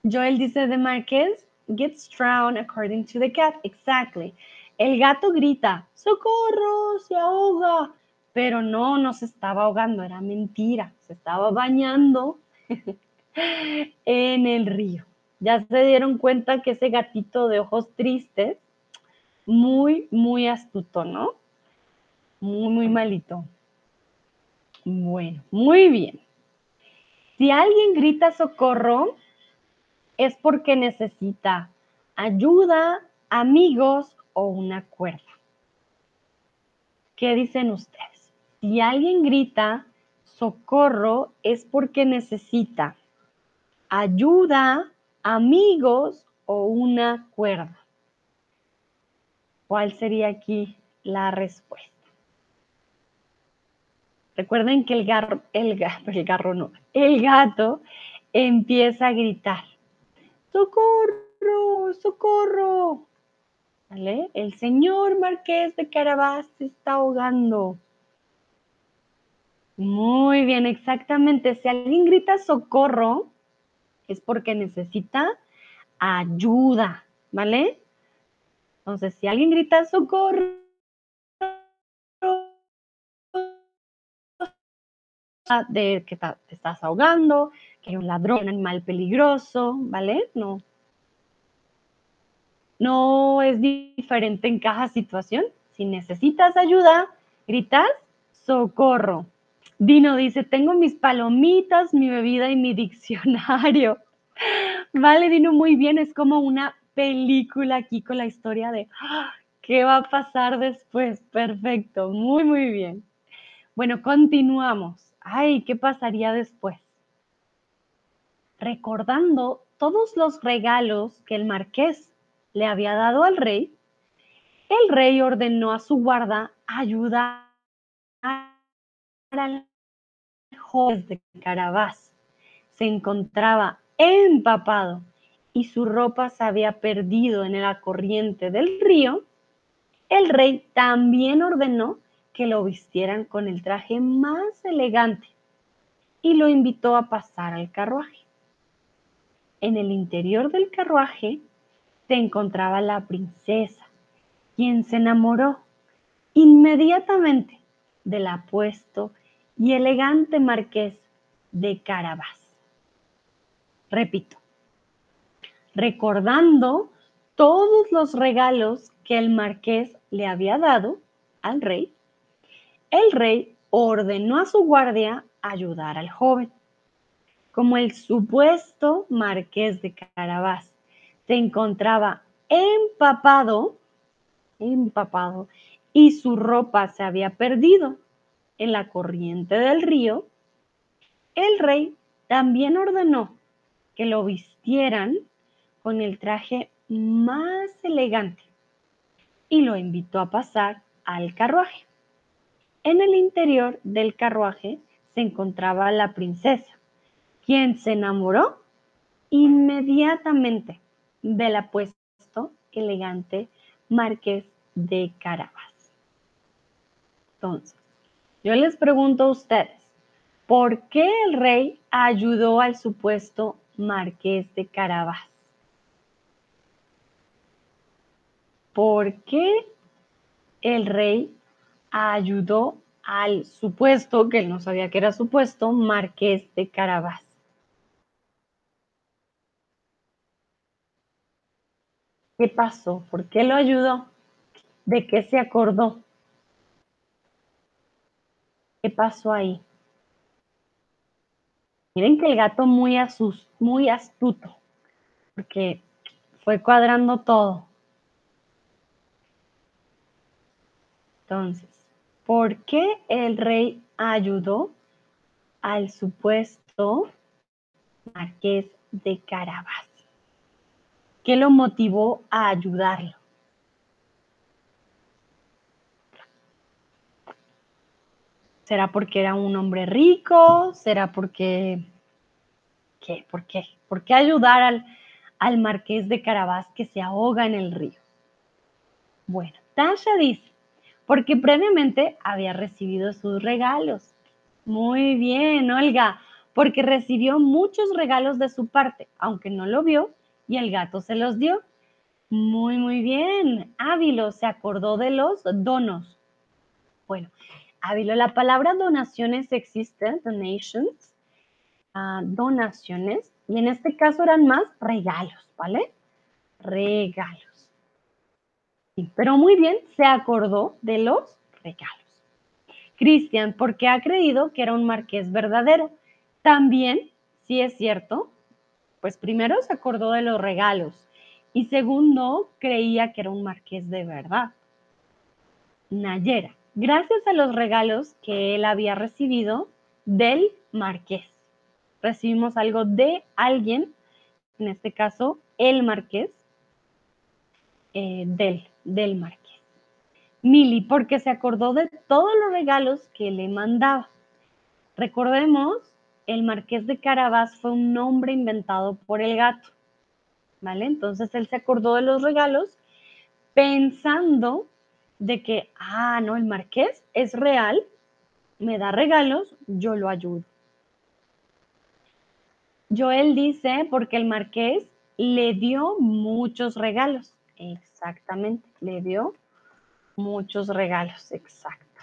Joel dice de Marquez, gets drowned according to the cat. Exactly. El gato grita, socorro, se ahoga. Pero no, no se estaba ahogando, era mentira. Se estaba bañando *laughs* en el río. Ya se dieron cuenta que ese gatito de ojos tristes, muy, muy astuto, ¿no? Muy, muy malito. Bueno, muy bien. Si alguien grita socorro, es porque necesita ayuda, amigos o una cuerda. ¿Qué dicen ustedes? Si alguien grita socorro, es porque necesita ayuda, amigos o una cuerda. ¿Cuál sería aquí la respuesta? Recuerden que el *laughs* garro, el, el no, el gato empieza a gritar, ¡Socorro! ¡Socorro! ¿Vale? El señor Marqués de Carabás se está ahogando. Muy bien, exactamente. Si alguien grita socorro, es porque necesita ayuda, ¿vale? Entonces, si alguien grita socorro, de que estás ahogando, que un ladrón, un animal peligroso, ¿vale? No. No es diferente en cada situación. Si necesitas ayuda, gritas socorro. Dino dice, tengo mis palomitas, mi bebida y mi diccionario. *laughs* Vale, Dino, muy bien. Es como una película aquí con la historia de ¡ah! qué va a pasar después. Perfecto, muy, muy bien. Bueno, continuamos. Ay, ¿qué pasaría después? Recordando todos los regalos que el marqués le había dado al rey, el rey ordenó a su guarda ayudar al joven de Carabás. Se encontraba empapado y su ropa se había perdido en la corriente del río. El rey también ordenó que lo vistieran con el traje más elegante y lo invitó a pasar al carruaje. En el interior del carruaje se encontraba la princesa, quien se enamoró inmediatamente del apuesto y elegante marqués de Carabás. Repito, recordando todos los regalos que el marqués le había dado al rey, el rey ordenó a su guardia ayudar al joven. Como el supuesto marqués de Carabás se encontraba empapado, empapado, y su ropa se había perdido en la corriente del río, el rey también ordenó que lo vistieran con el traje más elegante y lo invitó a pasar al carruaje. En el interior del carruaje se encontraba la princesa, quien se enamoró inmediatamente del apuesto elegante marqués de Carabas. Entonces, yo les pregunto a ustedes, ¿por qué el rey ayudó al supuesto marqués de Carabas? ¿Por qué el rey ayudó al supuesto, que él no sabía que era supuesto, marqués de Carabas? ¿Qué pasó? ¿Por qué lo ayudó? ¿De qué se acordó? ¿Qué pasó ahí? Miren que el gato muy, astuto, porque fue cuadrando todo. Entonces, ¿por qué el rey ayudó al supuesto marqués de Carabas? ¿Qué lo motivó a ayudarlo? ¿Será porque era un hombre rico? ¿Será porque... ¿Qué? ¿Por qué? ¿Por qué ayudar al, al marqués de Carabás que se ahoga en el río? Bueno, Tasha dice, porque previamente había recibido sus regalos. Muy bien, Olga, porque recibió muchos regalos de su parte, aunque no lo vio, y el gato se los dio. Muy, muy bien. Ávilo se acordó de los donos. Bueno, Ávilo, la palabra donaciones existe, donations, ah, donaciones, y en este caso eran más regalos, ¿vale? Regalos. pero muy bien, se acordó de los regalos. Cristian, porque ha creído que era un marqués verdadero. También, si es cierto, pues primero se acordó de los regalos y segundo, creía que era un marqués de verdad. Nayera, gracias a los regalos que él había recibido del marqués. Recibimos algo de alguien, en este caso el marqués, eh, del, del marqués. Mili, porque se acordó de todos los regalos que le mandaba. Recordemos, el marqués de Carabás fue un nombre inventado por el gato. ¿Vale? Entonces él se acordó de los regalos pensando de que, ah, no, el marqués es real, me da regalos, yo lo ayudo. Joel dice, porque el marqués le dio muchos regalos. Exactamente, le dio muchos regalos, exacto.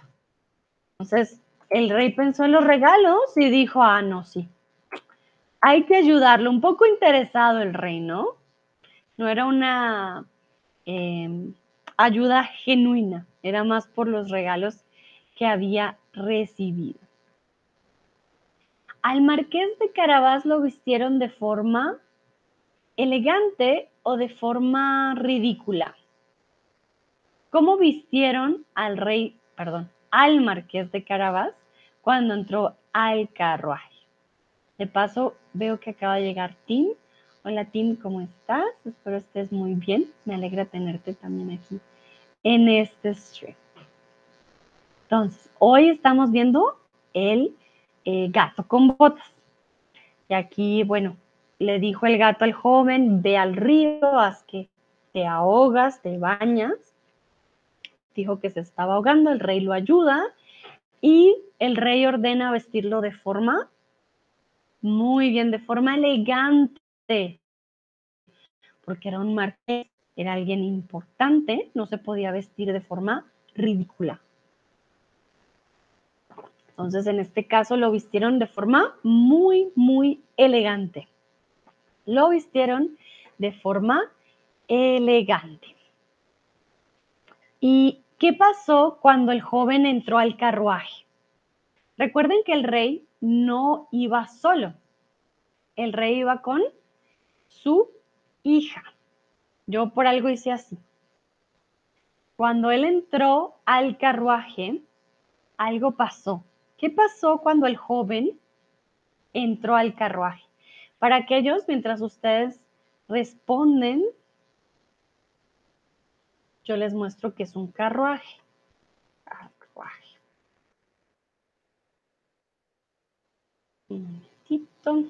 Entonces, el rey pensó en los regalos y dijo, ah, no, sí, hay que ayudarlo. Un poco interesado el rey, ¿no? No era una... Em, ayuda genuina, era más por los regalos que había recibido. Al marqués de Carabás lo vistieron de forma elegante o de forma ridícula. ¿Cómo vistieron al rey, perdón, al marqués de Carabás cuando entró al carruaje? De paso, veo que acaba de llegar Tim Hola Tim, ¿cómo estás? Espero estés muy bien. Me alegra tenerte también aquí en este stream. Entonces, hoy estamos viendo el eh, gato con botas. Y aquí, bueno, le dijo el gato al joven, ve al río, haz que te ahogas, te bañas. Dijo que se estaba ahogando, el rey lo ayuda y el rey ordena vestirlo de forma muy bien, de forma elegante porque era un marqués, era alguien importante, no se podía vestir de forma ridícula. Entonces, en este caso lo vistieron de forma muy, muy elegante. Lo vistieron de forma elegante. ¿Y qué pasó cuando el joven entró al carruaje? Recuerden que el rey no iba solo, el rey iba con su hija. Yo por algo hice así. Cuando él entró al carruaje, algo pasó. ¿Qué pasó cuando el joven entró al carruaje? Para aquellos, mientras ustedes responden, yo les muestro que es un carruaje. Carruaje. Un momentito.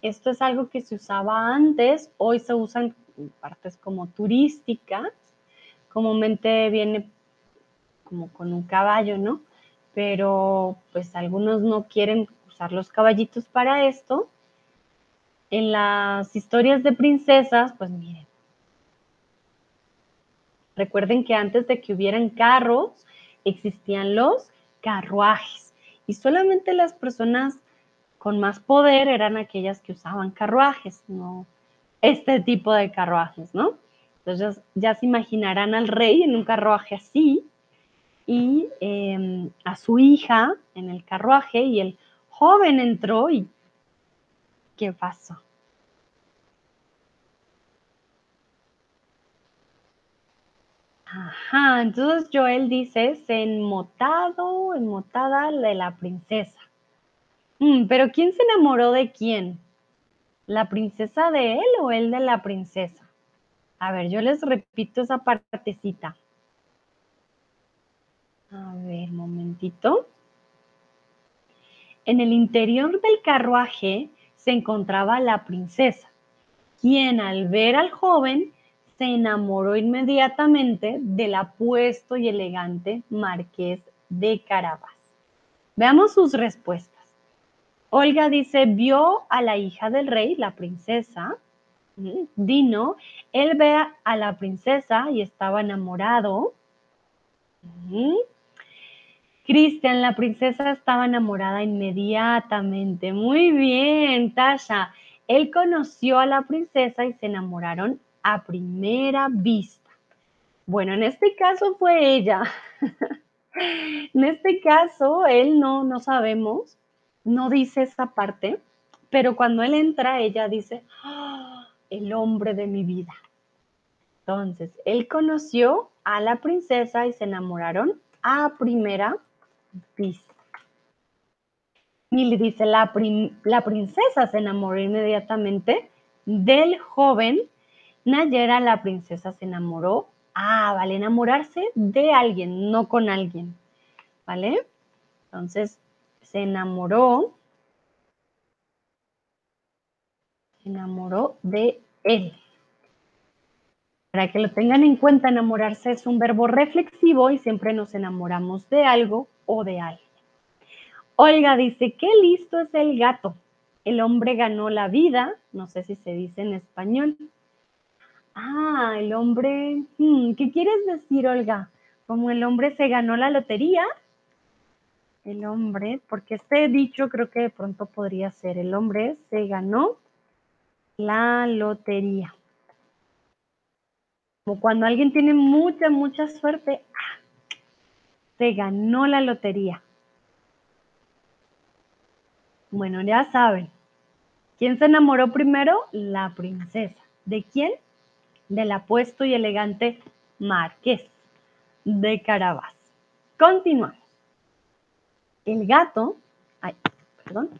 Esto es algo que se usaba antes, hoy se usan partes como turísticas, comúnmente viene como con un caballo, ¿no? Pero pues algunos no quieren usar los caballitos para esto. En las historias de princesas, pues miren, recuerden que antes de que hubieran carros, existían los carruajes y solamente las personas con más poder eran aquellas que usaban carruajes, no este tipo de carruajes, ¿no? Entonces ya se imaginarán al rey en un carruaje así y em, a su hija en el carruaje y el joven entró y ¿qué pasó? Ajá, entonces Joel dice, se enmotado, enmotada de la princesa. Mm, pero ¿quién se enamoró de quién? ¿La princesa de él o él de la princesa? A ver, yo les repito esa partecita. A ver, momentito. En el interior del carruaje se encontraba la princesa, quien al ver al joven se enamoró inmediatamente del apuesto y elegante marqués de Carabas. Veamos sus respuestas. Olga dice, vio a la hija del rey, la princesa. Dino, él ve a la princesa y estaba enamorado. Cristian, la princesa estaba enamorada inmediatamente. Muy bien, Tasha. Él conoció a la princesa y se enamoraron a primera vista. Bueno, en este caso fue ella. *laughs* en este caso, él no, no sabemos no dice esa parte, pero cuando él entra, ella dice, ¡Ah! el hombre de mi vida. Entonces, él conoció a la princesa y se enamoraron a primera vista. le dice, la, la princesa se enamoró inmediatamente del joven. Nayera, la princesa se enamoró. Ah, vale, enamorarse de alguien, no con alguien. ¿Vale? Entonces, se enamoró, se enamoró de él. Para que lo tengan en cuenta, enamorarse es un verbo reflexivo y siempre nos enamoramos de algo de alguien. Olga dice, qué listo es el gato. El hombre ganó la vida, no sé si se dice en español. Ah, el hombre, hmm, ¿qué quieres decir, Olga? ¿Como el hombre se ganó la lotería? el hombre, porque este dicho creo que de pronto podría ser, el hombre se ganó la lotería. Como cuando alguien tiene mucha, mucha suerte. Se ganó la lotería. Bueno, ya saben. ¿Quién se enamoró primero? La princesa. ¿De quién? Del apuesto y elegante marqués de Carabas. Continuamos. El gato, ay, perdón,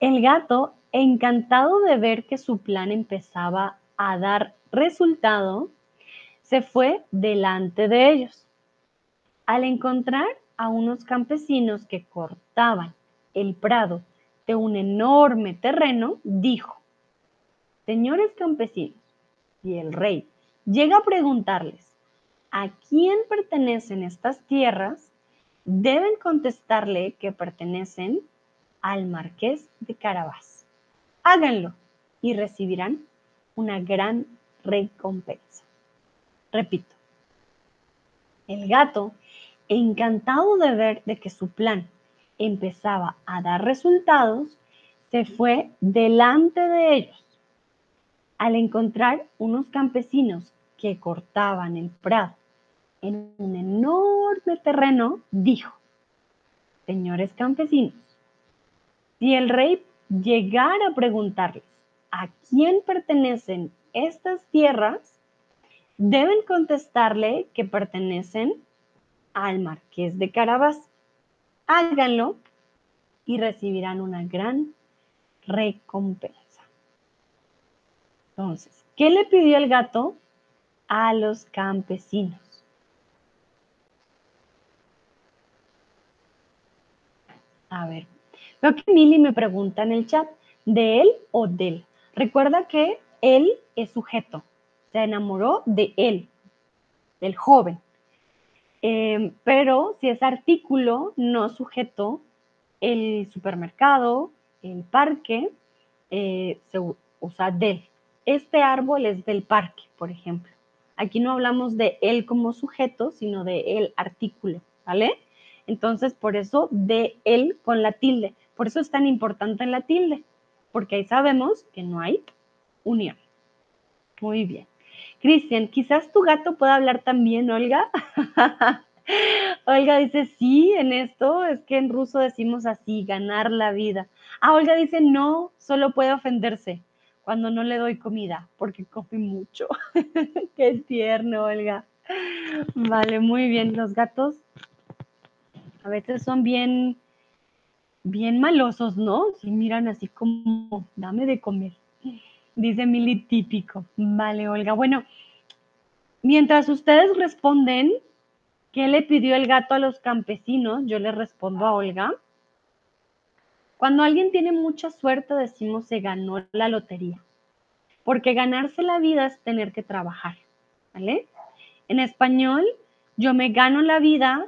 el gato, encantado de ver que su plan empezaba a dar resultado, se fue delante de ellos. Al encontrar a unos campesinos que cortaban el prado de un enorme terreno, dijo, Señores campesinos, y el rey llega a preguntarles, ¿a quién pertenecen estas tierras? deben contestarle que pertenecen al marqués de Carabas. Háganlo y recibirán una gran recompensa. Repito, el gato, encantado de ver de que su plan empezaba a dar resultados, se fue delante de ellos. Al encontrar unos campesinos que cortaban el prado en un enorme terreno, dijo, señores campesinos, si el rey llegara a preguntarles a quién pertenecen estas tierras, deben contestarle que pertenecen al marqués de Carabas. Háganlo y recibirán una gran recompensa. Entonces, ¿qué le pidió el gato a los campesinos? A ver, veo que Mili me pregunta en el chat, ¿de él o del? Recuerda que él es sujeto, se enamoró de él, del joven. Em, pero si es artículo, no sujeto, el supermercado, el parque, eh, se usa del. Este árbol es del parque, por ejemplo. Aquí no hablamos de él como sujeto, sino de el artículo, ¿vale? Entonces, por eso de él con la tilde. Por eso es tan importante la tilde, porque ahí sabemos que no hay unión. Muy bien. Cristian, quizás tu gato pueda hablar también, Olga. *laughs* Olga dice, sí, en esto es que en ruso decimos así, ganar la vida. Ah, Olga dice, no, solo puede ofenderse cuando no le doy comida, porque come mucho. *laughs* Qué tierno, Olga. Vale, muy bien. Los gatos a veces son bien, bien malosos, ¿no? Si miran así como, dame de comer. Dice Mili típico. Vale, Olga. Bueno, mientras ustedes responden, ¿qué le pidió el gato a los campesinos? Yo le respondo a Olga. Cuando alguien tiene mucha suerte, decimos se ganó la lotería. Porque ganarse la vida es tener que trabajar. ¿Vale? En español, yo me gano la vida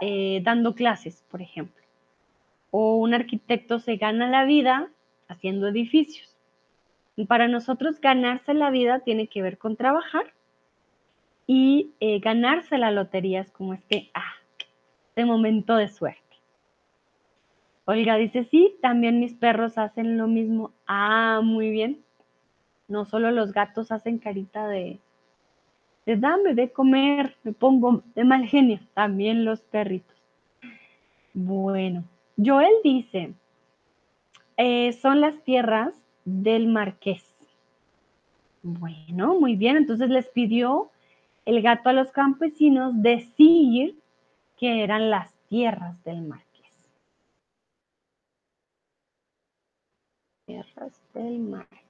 eh, dando clases, por ejemplo. O un arquitecto se gana la vida haciendo edificios. Para nosotros ganarse la vida tiene que ver con trabajar y eh, ganarse la lotería es como este, ah, este momento de suerte. Olga dice, sí, también mis perros hacen lo mismo. Ah, muy bien. No solo los gatos hacen carita de, de dame de comer, me pongo de mal genio, también los perritos. Bueno, Joel dice, eh, son las tierras del marqués. Bueno, muy bien. Entonces les pidió el gato a los campesinos decir que eran las tierras del marqués. Tierras del marqués.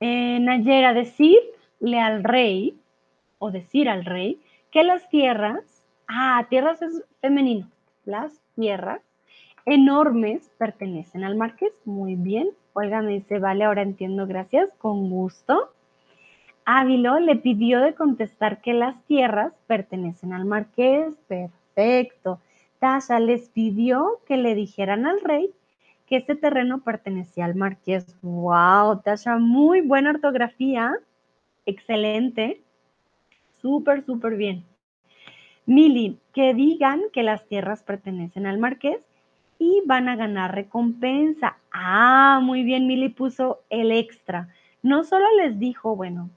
Nayera, decirle al rey, o decir al rey, que las tierras, ah, tierras es femenino, las tierras enormes pertenecen al marqués. Muy bien. Olga me dice, vale, ahora entiendo, gracias, con gusto. Ávilo le pidió de contestar que las tierras pertenecen al marqués. Perfecto. Tasha les pidió que le dijeran al rey que este terreno pertenecía al marqués. ¡Wow! Tasha, muy buena ortografía. Excelente. Súper, súper bien. Mili, que digan que las tierras pertenecen al marqués y van a ganar recompensa. Ah, muy bien, Mili puso el extra. No solo les dijo, bueno,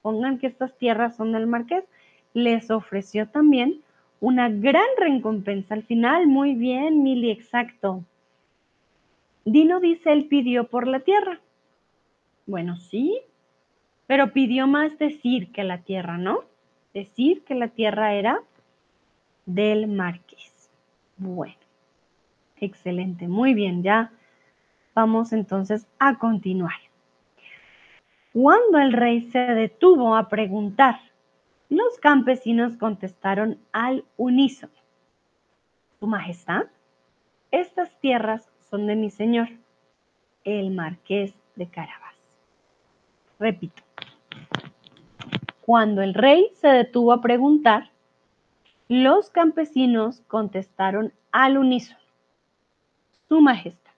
pongan que estas tierras son del marqués, les ofreció también una gran recompensa al final. Muy bien, Mili, exacto. Dino dice, él pidió por la tierra. Bueno, sí, pero pidió más decir que la tierra, ¿no? Decir que la tierra era del marqués. Bueno, excelente, muy bien, ya vamos entonces a continuar. Cuando el rey se detuvo a preguntar, los campesinos contestaron al unísono. Su Majestad, estas tierras son de mi señor, el marqués de Carabas. Repito, cuando el rey se detuvo a preguntar, los campesinos contestaron al unísono. Su Majestad,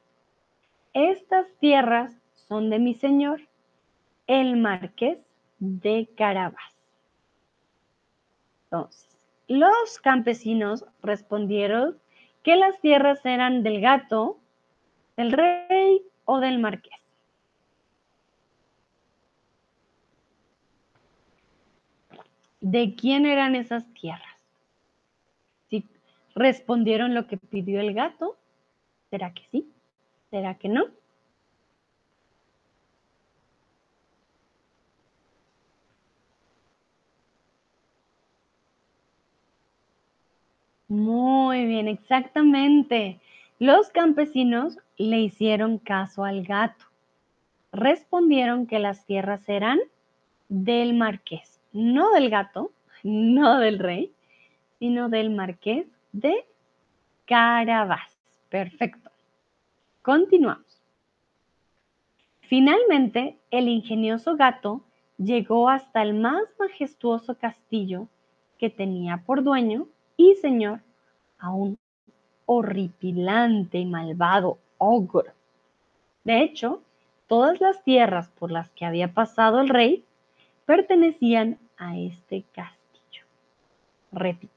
estas tierras son de mi señor, el marqués de Carabas. Entonces, los campesinos respondieron que las tierras eran del gato, del rey o del marqués. ¿De quién eran esas tierras? Respondieron lo que pidió el gato, ¿será que sí? ¿Será que no? Muy bien, exactamente. Los campesinos le hicieron caso al gato. Respondieron que las tierras eran del marqués, no del gato, *laughs* no del rey, sino del marqués de Carabás. Perfecto. Continuamos. Finalmente, el ingenioso gato llegó hasta el más majestuoso castillo que tenía por dueño y señor a un horripilante y malvado ogro. De hecho, todas las tierras por las que había pasado el rey pertenecían a este castillo. Repito.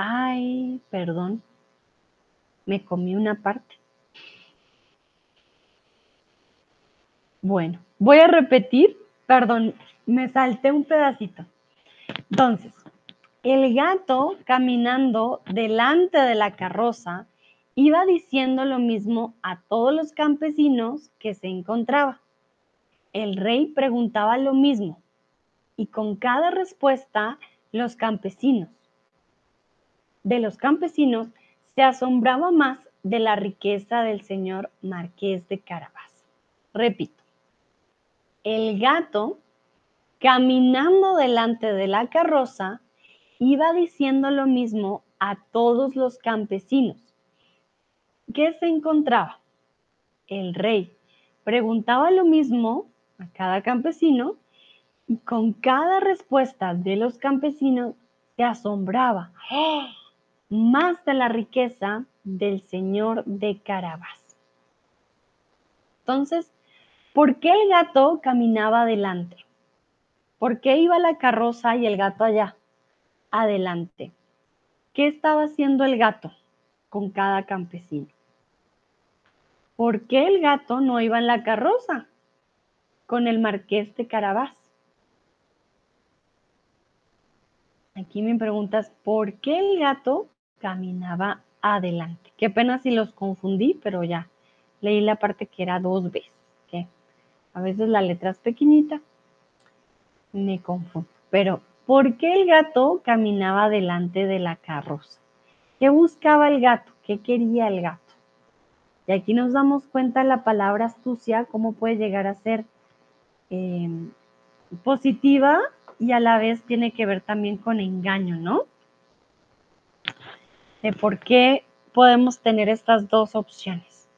Ay, perdón, me comí una parte. Bueno, voy a repetir, perdón, me salté un pedacito. Entonces, el gato caminando delante de la carroza iba diciendo lo mismo a todos los campesinos que se encontraba. El rey preguntaba lo mismo y con cada respuesta los campesinos, de los campesinos, se asombraba más de la riqueza del señor marqués de Carabas. Repito, el gato, caminando delante de la carroza, iba diciendo lo mismo a todos los campesinos. ¿Qué se encontraba? El rey preguntaba lo mismo a cada campesino y con cada respuesta de los campesinos se asombraba más de la riqueza del señor de Carabas. Entonces, ¿por qué el gato caminaba adelante? ¿Por qué iba la carroza y el gato allá? adelante. ¿Qué estaba haciendo el gato con cada campesino? ¿Por qué el gato no iba en la carroza con el marqués de Carabás? Aquí me preguntas, ¿por qué el gato caminaba adelante? Qué pena si los confundí, pero ya leí la parte que era dos veces. que A veces la letra es pequeñita, me confundo. Pero ¿Por qué el gato caminaba delante de la carroza? ¿Qué buscaba el gato? ¿Qué quería el gato? Y aquí nos damos cuenta la palabra astucia, cómo puede llegar a ser em, positiva y a la vez tiene que ver también con engaño, ¿no? De por qué podemos tener estas dos opciones.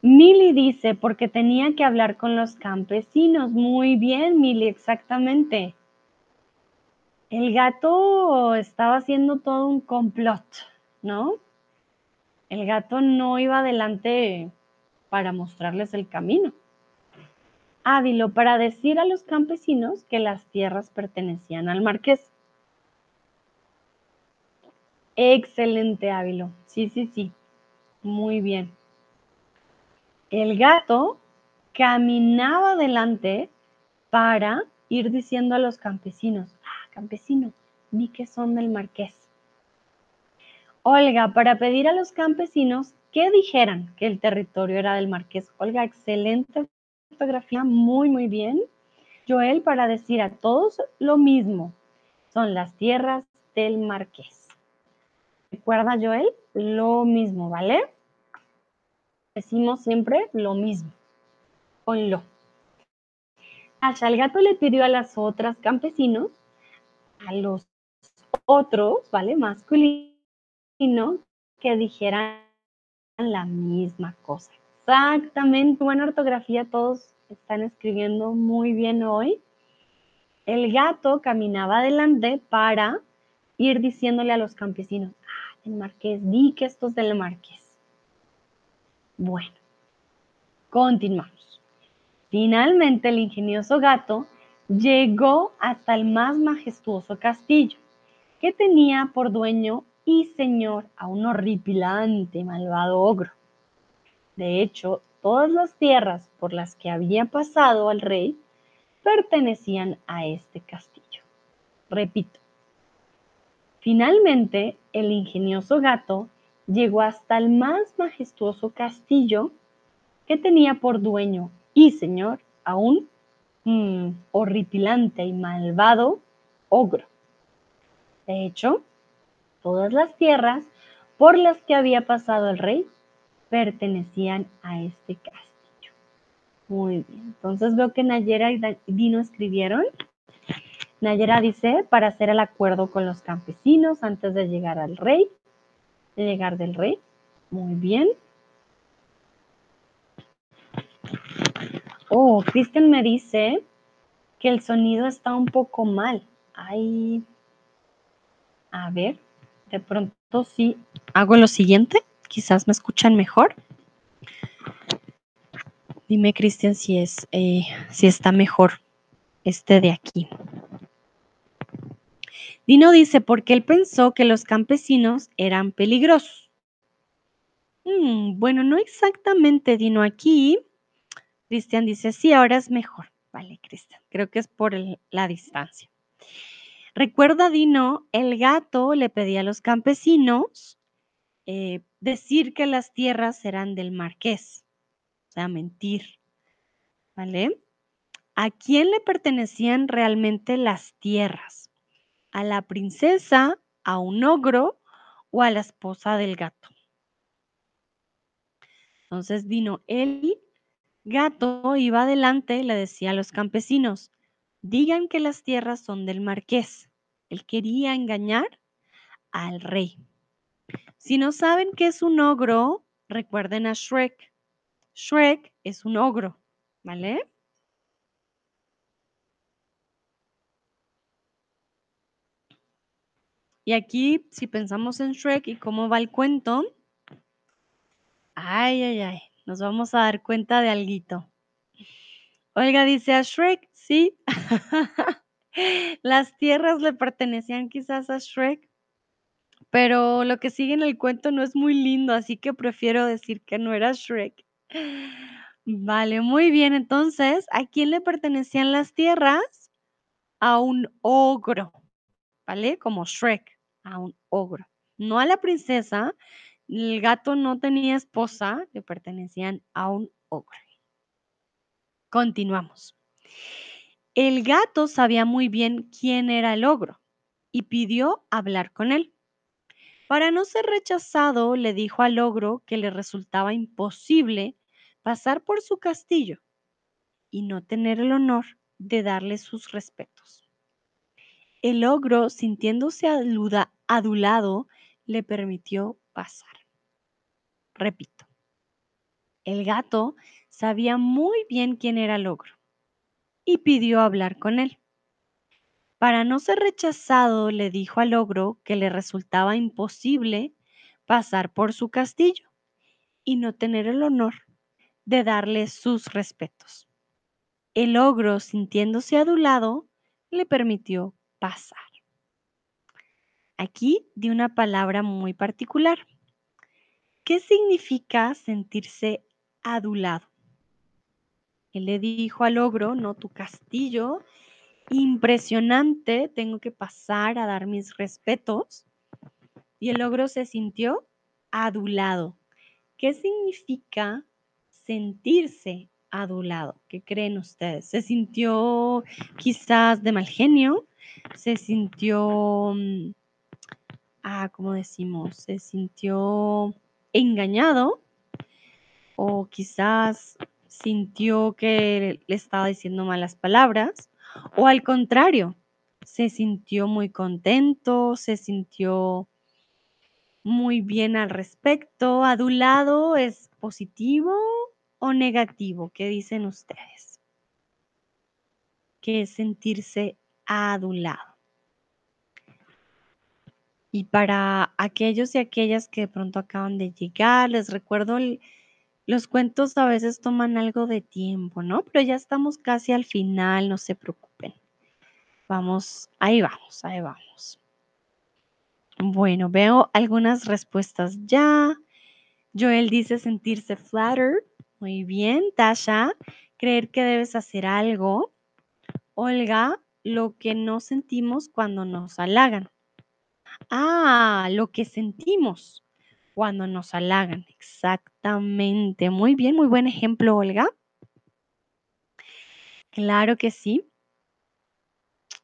Mili dice, porque tenía que hablar con los campesinos. Muy bien, Mili, exactamente. El gato estaba haciendo todo un complot, ¿no? El gato no iba adelante para mostrarles el camino. Ávilo para decir a los campesinos que las tierras pertenecían al marqués. Excelente, Ávilo. Sí, sí, sí. Muy bien. El gato caminaba adelante para ir diciendo a los campesinos, campesino, ni que son del marqués. Olga, para pedir a los campesinos que dijeran que el territorio era del marqués. Olga, excelente fotografía, muy, muy bien. Joel, para decir a todos lo mismo, son las tierras del marqués. ¿Recuerda, Joel? Lo mismo, ¿vale? Decimos siempre lo mismo, con lo. Asha, el gato le pidió a las otras campesinos a los otros, ¿vale? Masculino, que dijeran la misma cosa. Exactamente, buena ortografía, todos están escribiendo muy bien hoy. El gato caminaba adelante para ir diciéndole a los campesinos, marqués, di que esto es del marqués. Bueno, continuamos. Finalmente el ingenioso gato llegó hasta el más majestuoso castillo, que tenía por dueño y señor a un horripilante malvado ogro. De hecho, todas las tierras por las que había pasado al rey pertenecían a este castillo. Repito, finalmente el ingenioso gato llegó hasta el más majestuoso castillo que tenía por dueño y señor a un mm, horripilante y malvado ogro. De hecho, todas las tierras por las que había pasado el rey pertenecían a este castillo. Muy bien, entonces veo que Nayera y Dino escribieron. Nayera dice, para hacer el acuerdo con los campesinos antes de llegar al rey, de llegar del rey. Muy bien. Oh, Cristian me dice que el sonido está un poco mal. Ay, a ver, de pronto sí hago lo siguiente. Quizás me escuchan mejor. Dime, Cristian, si es eh, si está mejor este de aquí. Dino dice, porque él pensó que los campesinos eran peligrosos. Mm, bueno, no exactamente, Dino. Aquí, Cristian dice, sí, ahora es mejor. Vale, Cristian, creo que es por la distancia. Recuerda, Dino, el gato le pedía a los campesinos eh, decir que las tierras eran del marqués, o sea, mentir. ¿Vale? ¿A quién le pertenecían realmente las tierras? A la princesa, a un ogro o a la esposa del gato. Entonces vino el gato, iba adelante y le decía a los campesinos, digan que las tierras son del marqués. Él quería engañar al rey. Si no saben qué es un ogro, recuerden a Shrek. Shrek es un ogro, ¿vale? Y aquí, si pensamos en Shrek y cómo va el cuento, ay, ay, ay, nos vamos a dar cuenta de algo. Olga dice a Shrek, sí. *laughs* Las tierras le pertenecían quizás a Shrek, pero lo que sigue en el cuento no es muy lindo, así que prefiero decir que no era Shrek. Vale, muy bien. Entonces, ¿a quién le pertenecían las tierras? A un ogro, ¿vale? Como Shrek a un ogro, no a la princesa. El gato no tenía esposa, le pertenecían a un ogro. Continuamos. El gato sabía muy bien quién era el ogro y pidió hablar con él. Para no ser rechazado, le dijo al ogro que le resultaba imposible pasar por su castillo y no tener el honor de darle sus respetos. El ogro, sintiéndose adulado, le permitió pasar. Repito, el gato sabía muy bien quién era el ogro y pidió hablar con él. Para no ser rechazado, le dijo al ogro que le resultaba imposible pasar por su castillo y no tener el honor de darle sus respetos. El ogro, sintiéndose adulado, le permitió pasar. Aquí di una palabra muy particular. ¿Qué significa sentirse adulado? Él le dijo al ogro, no tu castillo, impresionante, tengo que pasar a dar mis respetos. Y el ogro se sintió adulado. ¿Qué significa sentirse adulado? ¿Qué creen ustedes? ¿Se sintió quizás de mal genio? Se sintió, mm, ah, ¿cómo decimos? Se sintió engañado o quizás sintió que le estaba diciendo malas palabras o al contrario, se sintió muy contento, se sintió muy bien al respecto. ¿Adulado es positivo o negativo? ¿Qué dicen ustedes? ¿Qué es sentirse adulado. Y para aquellos y aquellas que de pronto acaban de llegar, les recuerdo, los cuentos a veces toman algo de tiempo, ¿no? Pero ya estamos casi al final, no se preocupen. Vamos, ahí vamos, ahí vamos. Bueno, veo algunas respuestas ya. Joel dice sentirse flattered, Muy bien, Tasha. Creer que debes hacer algo. Olga, lo que no sentimos cuando nos halagan. Ah, lo que sentimos cuando nos halagan. Exactamente. Muy bien, muy buen ejemplo, Olga. Claro que sí.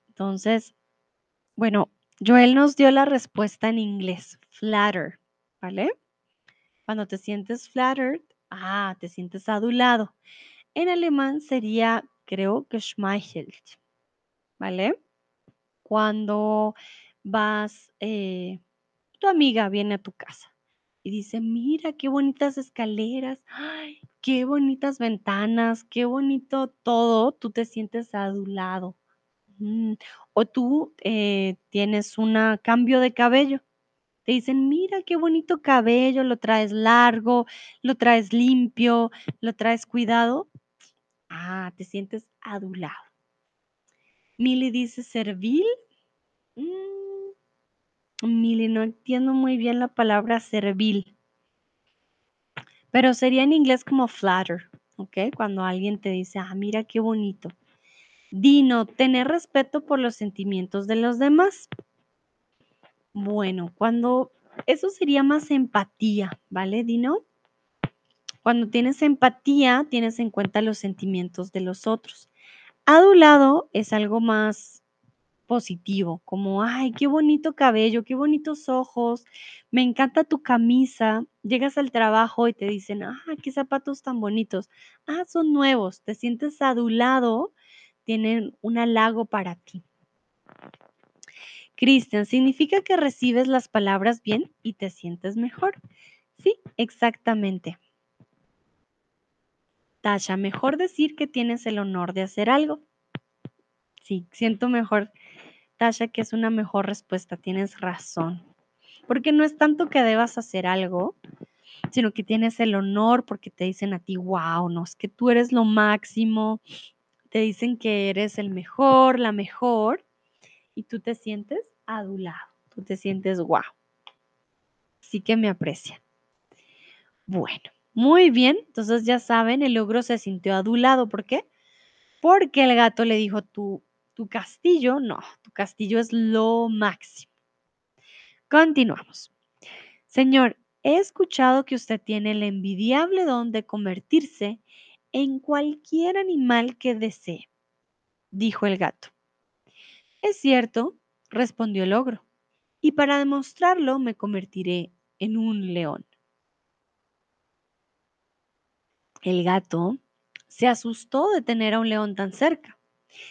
Entonces, bueno, Joel nos dio la respuesta en inglés, flatter, ¿vale? Cuando te sientes flattered, ah, te sientes adulado. En alemán sería, creo que schmeichelt, ¿vale? Cuando vas, eh, tu amiga viene a tu casa y dice, mira qué bonitas escaleras, qué bonitas ventanas, qué bonito todo, tú te sientes adulado. Mm, O tú eh, tienes un cambio de cabello. Te dicen, mira qué bonito cabello, lo traes largo, lo traes limpio, lo traes cuidado. Ah, te sientes adulado. Mili dice servil. Mm, no entiendo muy bien la palabra servil. Pero sería en inglés como flatter, ¿ok? Cuando alguien te dice, ah, mira qué bonito. Dino, tener respeto por los sentimientos de los demás. Bueno, cuando eso sería más empatía, ¿vale, Dino? Cuando tienes empatía, tienes en cuenta los sentimientos de los otros. Adulado es algo más positivo, como, ay, qué bonito cabello, qué bonitos ojos, me encanta tu camisa. Llegas al trabajo y te dicen, ah, qué zapatos tan bonitos. Ah, son nuevos, te sientes adulado, tienen un halago para ti. Cristian, significa que recibes las palabras bien y te sientes mejor. Sí, exactamente. Tasha, mejor decir que tienes el honor de hacer algo. Sí, siento mejor, Tasha, que es una mejor respuesta. Tienes razón. Porque no es tanto que debas hacer algo, sino que tienes el honor porque te dicen a ti, wow, no, es que tú eres lo máximo. Te dicen que eres el mejor, la mejor, y tú te sientes adulado. Tú te sientes wow. Sí que me aprecia. Bueno, muy bien. Entonces ya saben, el ogro se sintió adulado. ¿Por qué? Porque el gato le dijo, tu, castillo, no, tu castillo es lo máximo. Continuamos. Señor, he escuchado que usted tiene el envidiable don de convertirse en cualquier animal que desee, dijo el gato. Es cierto, respondió el ogro, y para demostrarlo me convertiré en un león. El gato se asustó de tener a un león tan cerca.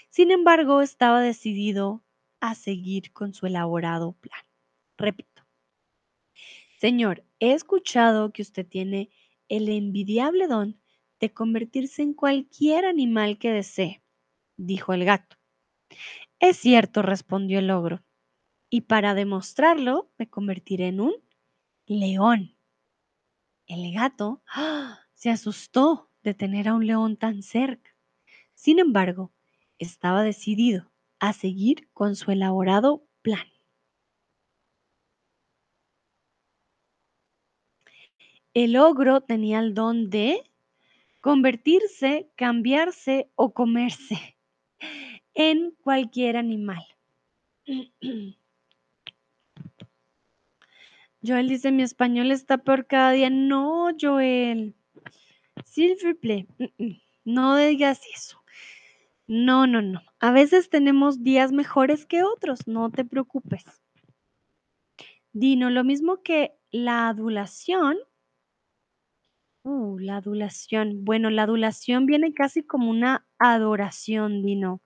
Sin embargo, estaba decidido a seguir con su elaborado plan. Repito. Señor, he escuchado que usted tiene el envidiable don de convertirse en cualquier animal que desee, dijo el gato. Es cierto, respondió el ogro, y para demostrarlo me convertiré en un león. El gato ¡ah! Se asustó de tener a un león tan cerca. Sin embargo, estaba decidido a seguir con su elaborado plan. El ogro tenía el don de convertirse, cambiarse o comerse *laughs* en cualquier animal. *clears throat* Joel dice, mi español está peor cada día. No, Joel. S'il vous plaît. No digas eso. No, no, no. A veces tenemos días mejores que otros, no te preocupes. Dino, lo mismo que la adulación. Uh, la adulación. Bueno, la adulación viene casi como una adoración, Dino.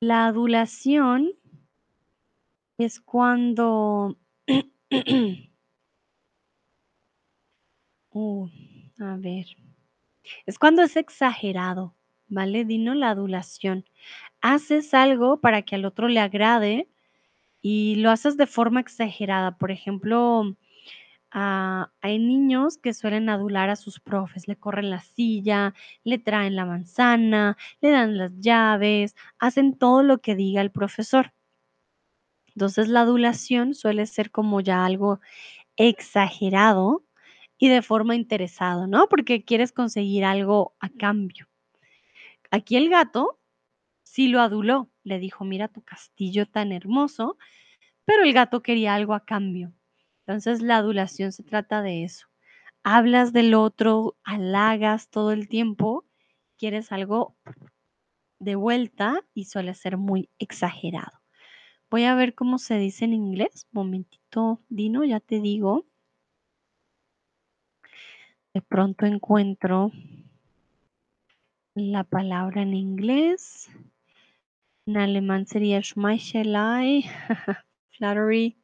La adulación es cuando... *clears throat* Uh, a ver. Es cuando es exagerado, ¿vale? Dino la adulación. Haces algo para que al otro le agrade y lo haces de forma exagerada. Por ejemplo, ah, hay niños que suelen adular a sus profes, le corren la silla, le traen la manzana, le dan las llaves, hacen todo lo que diga el profesor. Entonces la adulación suele ser como ya algo exagerado y de forma interesado, ¿no? Porque quieres conseguir algo a cambio. Aquí el gato sí lo aduló, le dijo, mira tu castillo tan hermoso, pero el gato quería algo a cambio. Entonces la adulación se trata de eso. Hablas del otro, halagas todo el tiempo, quieres algo de vuelta y suele ser muy exagerado. Voy a ver cómo se dice en inglés. Momentito, Dino, ya te digo. De pronto encuentro la palabra en inglés. En alemán sería Schmeichelei, *laughs* flattery.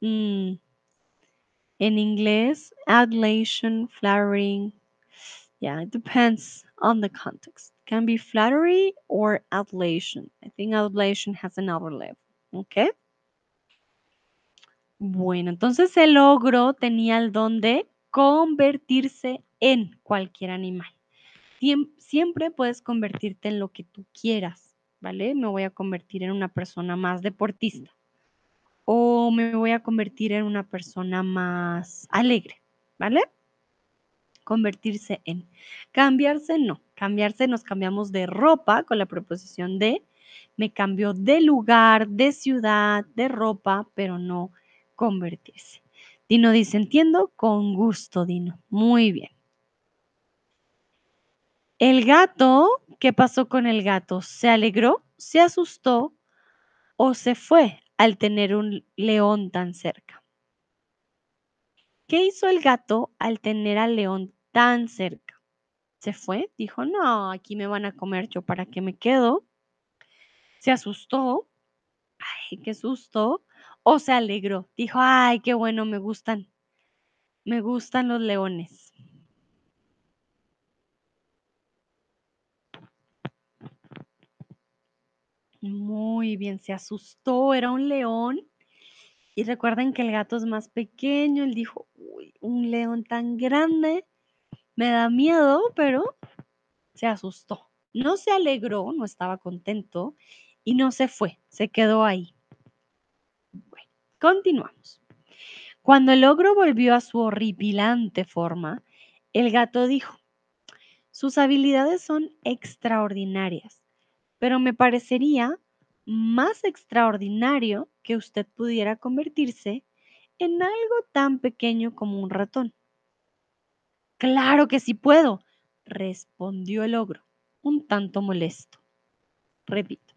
Mm. En inglés, adulation, flattering. Yeah, it depends on the context. Can be flattery or adulation. I think adulation has another level. Okay. Bueno, entonces el ogro tenía el don de convertirse en cualquier animal. Siempre puedes convertirte en lo que tú quieras, ¿vale? Me voy a convertir en una persona más deportista o me voy a convertir en una persona más alegre, ¿vale? Convertirse en. Cambiarse no. Cambiarse nos cambiamos de ropa con la preposición de. Me cambio de lugar, de ciudad, de ropa, pero no convertirse. Dino dice, entiendo, con gusto, Dino. Muy bien. El gato, ¿qué pasó con el gato? ¿Se alegró? ¿Se asustó? ¿O se fue al tener un león tan cerca? ¿Qué hizo el gato al tener al león tan cerca? ¿Se fue? Dijo, no, aquí me van a comer yo, ¿para qué me quedo? ¿Se asustó? Ay, qué susto. ¿O se alegró? Dijo, ay, qué bueno, me gustan. Me gustan los leones. Muy bien, se asustó, era un león. Y recuerden que el gato es más pequeño. Él dijo, uy, un león tan grande, me da miedo, pero se asustó. No se alegró, no estaba contento y no se fue, se quedó ahí. Continuamos. Cuando el ogro volvió a su horripilante forma, el gato dijo, sus habilidades son extraordinarias pero me parecería más extraordinario que usted pudiera convertirse en algo tan pequeño como un ratón. Claro que sí puedo, respondió el ogro, un tanto molesto. Repito.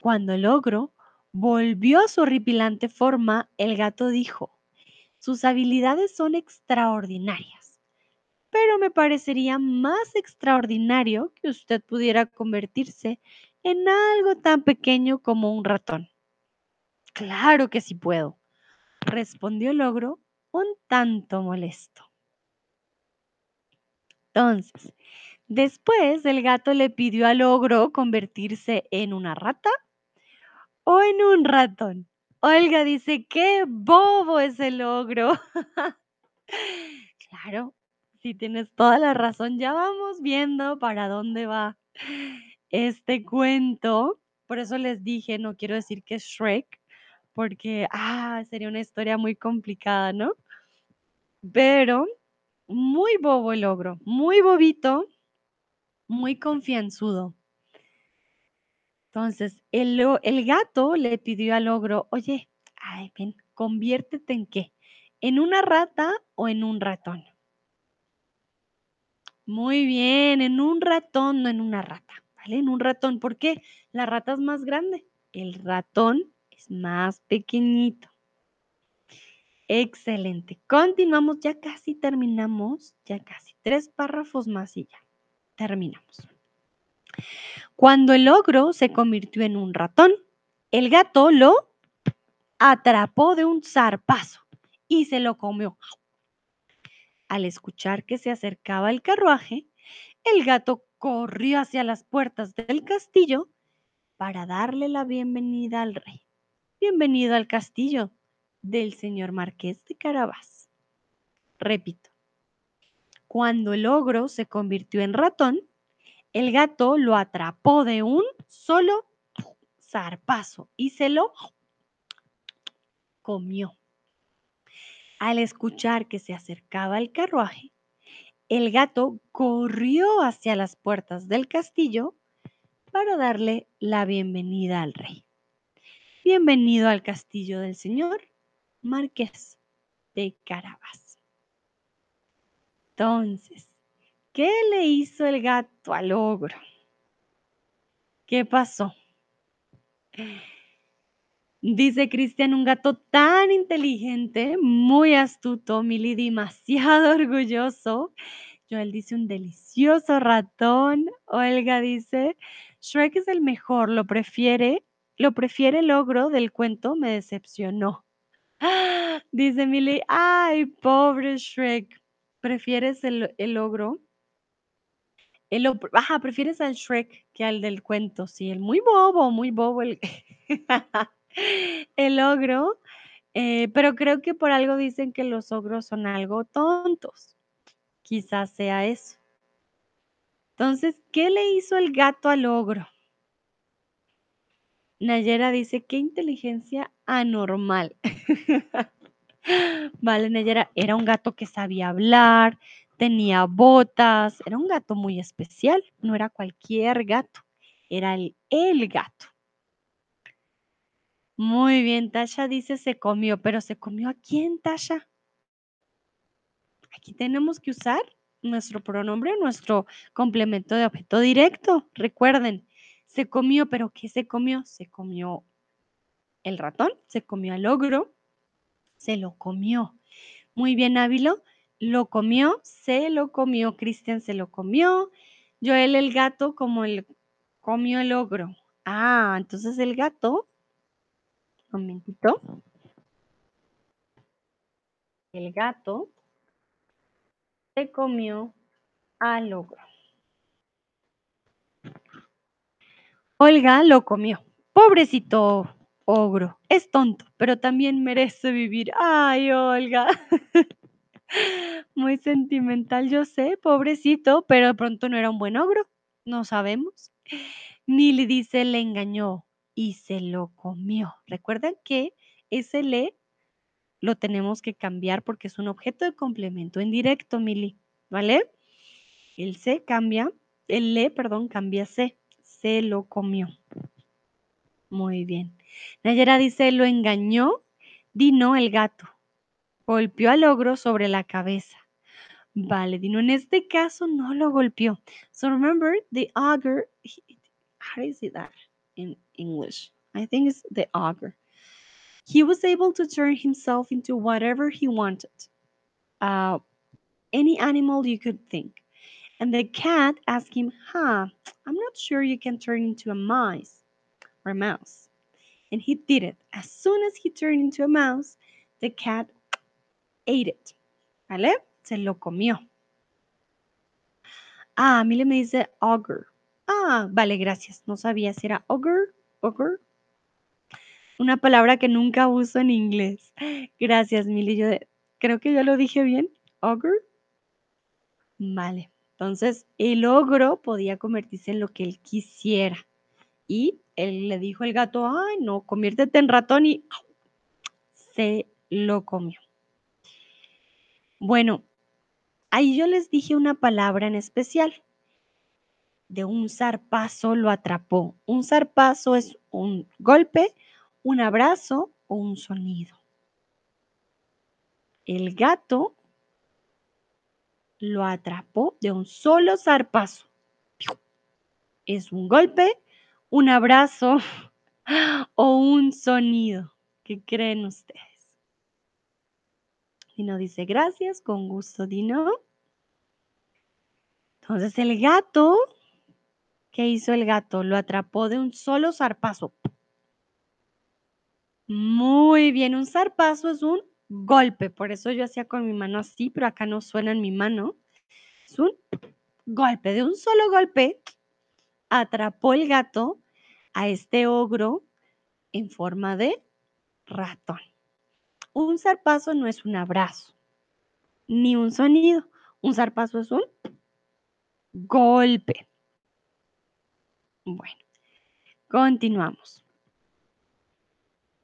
Cuando el ogro volvió a su horripilante forma, el gato dijo, sus habilidades son extraordinarias pero me parecería más extraordinario que usted pudiera convertirse en algo tan pequeño como un ratón. Claro que sí puedo, respondió el ogro un tanto molesto. Entonces, después el gato le pidió al ogro convertirse en una rata o en un ratón. Olga dice, qué bobo es el ogro. *laughs* claro, Sí, tienes toda la razón. Ya vamos viendo para dónde va este cuento. Por eso les dije, no quiero decir que es Shrek, porque ah, sería una historia muy complicada, ¿no? Pero muy bobo el ogro, muy bobito, muy confianzudo. Entonces, el, gato le pidió al ogro, oye, ay, conviértete en qué, en una rata o en un ratón. Muy bien, en un ratón, no en una rata, ¿vale? En un ratón. ¿Por qué? La rata es más grande, el ratón es más pequeñito. Excelente. Continuamos, ya casi terminamos, ya casi tres párrafos más y ya terminamos. Cuando el ogro se convirtió en un ratón, el gato lo atrapó de un zarpazo y se lo comió. Al escuchar que se acercaba el carruaje, el gato corrió hacia las puertas del castillo para darle la bienvenida al rey. Bienvenido al castillo del señor marqués de Carabás. Repito, cuando el ogro se convirtió en ratón, el gato lo atrapó de un solo zarpazo y se lo comió. Al escuchar que se acercaba el carruaje, el gato corrió hacia las puertas del castillo para darle la bienvenida al rey. Bienvenido al castillo del señor Marqués de Carabas. Entonces, ¿qué le hizo el gato al ogro? ¿Qué pasó? Dice Cristian, un gato tan inteligente, muy astuto, Mili demasiado *laughs* orgulloso. Joel dice un delicioso ratón. Olga dice, Shrek es el mejor, lo prefiere, lo prefiere el ogro del cuento, me decepcionó. *gasps* Dice Mili, ay, pobre Shrek, ¿prefieres el, el ogro? Ajá, prefieres al Shrek que al del cuento, sí, el muy bobo, muy bobo el... *laughs* el ogro, eh, pero creo que por algo dicen que los ogros son algo tontos. Quizás sea eso. Entonces, ¿qué le hizo el gato al ogro? Nayera dice, qué inteligencia anormal. *laughs* vale, Nayera, era un gato que sabía hablar, tenía botas, era un gato muy especial, no era cualquier gato, era el, el gato. Muy bien, Tasha dice se comió, pero ¿se comió a quién, Tasha? Aquí tenemos que usar nuestro pronombre, nuestro complemento de objeto directo. Recuerden, se comió, pero ¿qué se comió? Se comió el ratón, se comió el ogro, se lo comió. Muy bien, Ávilo, lo comió, se lo comió, Cristian se lo comió, Joel el gato como el comió el ogro. Ah, entonces el gato un momentito. El gato se comió al ogro. Olga lo comió. Pobrecito ogro. Es tonto, pero también merece vivir. Ay, Olga. *laughs* Muy sentimental, yo sé, pobrecito, pero de pronto no era un buen ogro. No sabemos. Milly dice, le engañó y se lo comió. Recuerden que ese le lo tenemos que cambiar porque es un objeto de complemento indirecto, Mili, ¿vale? El se cambia, el le, perdón, cambia se. Se lo comió. Muy bien. Nayera dice, lo engañó, Dino el gato. Golpeó al ogro sobre la cabeza. Vale, Dino, en este caso no lo golpeó. So remember, the ogre, how do you say that? in English. I think it's the ogre. He was able to turn himself into whatever he wanted, uh, any animal you could think. And the cat asked him, Huh, I'm not sure you can turn into a mouse or a mouse. And he did it. As soon as he turned into a mouse, the cat ate it. ¿Vale? Se lo comió. Ah, Mile me dice ogre. Ah, vale, gracias. No sabía si era ogre, ogre. Una palabra que nunca uso en inglés. Gracias, Mili. Yo creo que ya lo dije bien. Ogre. Vale. Entonces, el ogro podía convertirse en lo que él quisiera. Y él le dijo al gato, ay, no, conviértete en ratón y se lo comió. Bueno, ahí yo les dije una palabra en especial de un zarpazo lo atrapó. Un zarpazo es un golpe, un abrazo o un sonido. El gato lo atrapó de un solo zarpazo. Es un golpe, un abrazo *laughs* o un sonido. ¿Qué creen ustedes? Dino dice gracias, con gusto, Dino. Entonces el gato ¿Qué hizo el gato? Lo atrapó de un solo zarpazo. Muy bien, un zarpazo es un golpe, por eso yo hacía con mi mano así, pero acá no suena en mi mano. Es un golpe, de un solo golpe atrapó el gato a este ogro en forma de ratón. Un zarpazo no es un abrazo, ni un sonido. Un zarpazo es un golpe. Bueno, continuamos.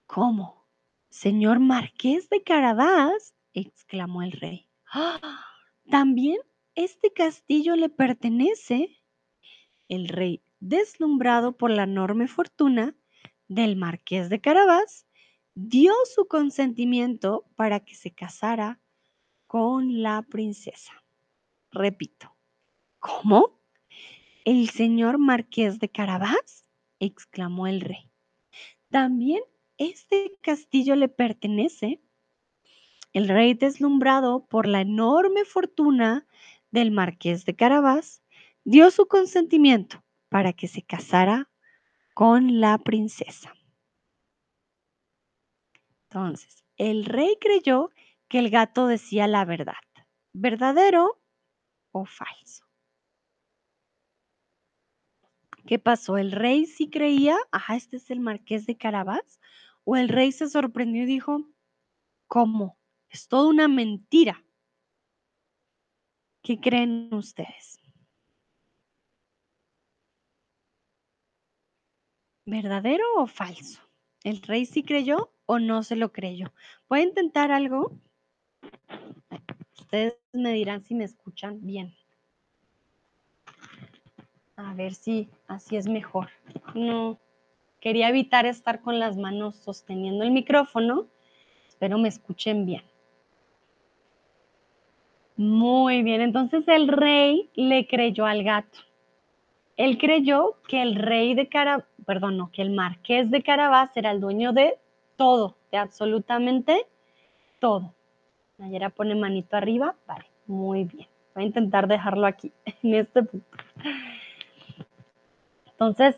¿Cómo? Señor Marqués de Carabás, exclamó el rey. ¡Ah! ¿También este castillo le pertenece? El rey, deslumbrado por la enorme fortuna del marqués de Carabás, dio su consentimiento para que se casara con la princesa. Repito, ¿cómo? ¿El señor marqués de Carabás? exclamó el rey. ¿También este castillo le pertenece? El rey, deslumbrado por la enorme fortuna del marqués de Carabás, dio su consentimiento para que se casara con la princesa. Entonces, el rey creyó que el gato decía la verdad. ¿Verdadero o falso? ¿Qué pasó? ¿El rey sí creía? Ajá, este es el marqués de Carabás. ¿O el rey se sorprendió y dijo, ¿cómo? Es toda una mentira. ¿Qué creen ustedes? ¿Verdadero o falso? ¿El rey sí creyó o no se lo creyó? ¿Puede intentar algo? Ustedes me dirán si me escuchan bien. A ver si así es mejor. No, quería evitar estar con las manos sosteniendo el micrófono. Espero me escuchen bien. Muy bien, entonces el rey le creyó al gato. Él creyó que el rey de Carabás, perdón, no, que el marqués de Carabás era el dueño de todo, de absolutamente todo. Nayera pone manito arriba, vale, muy bien. Voy a intentar dejarlo aquí, *laughs* en este punto. Entonces,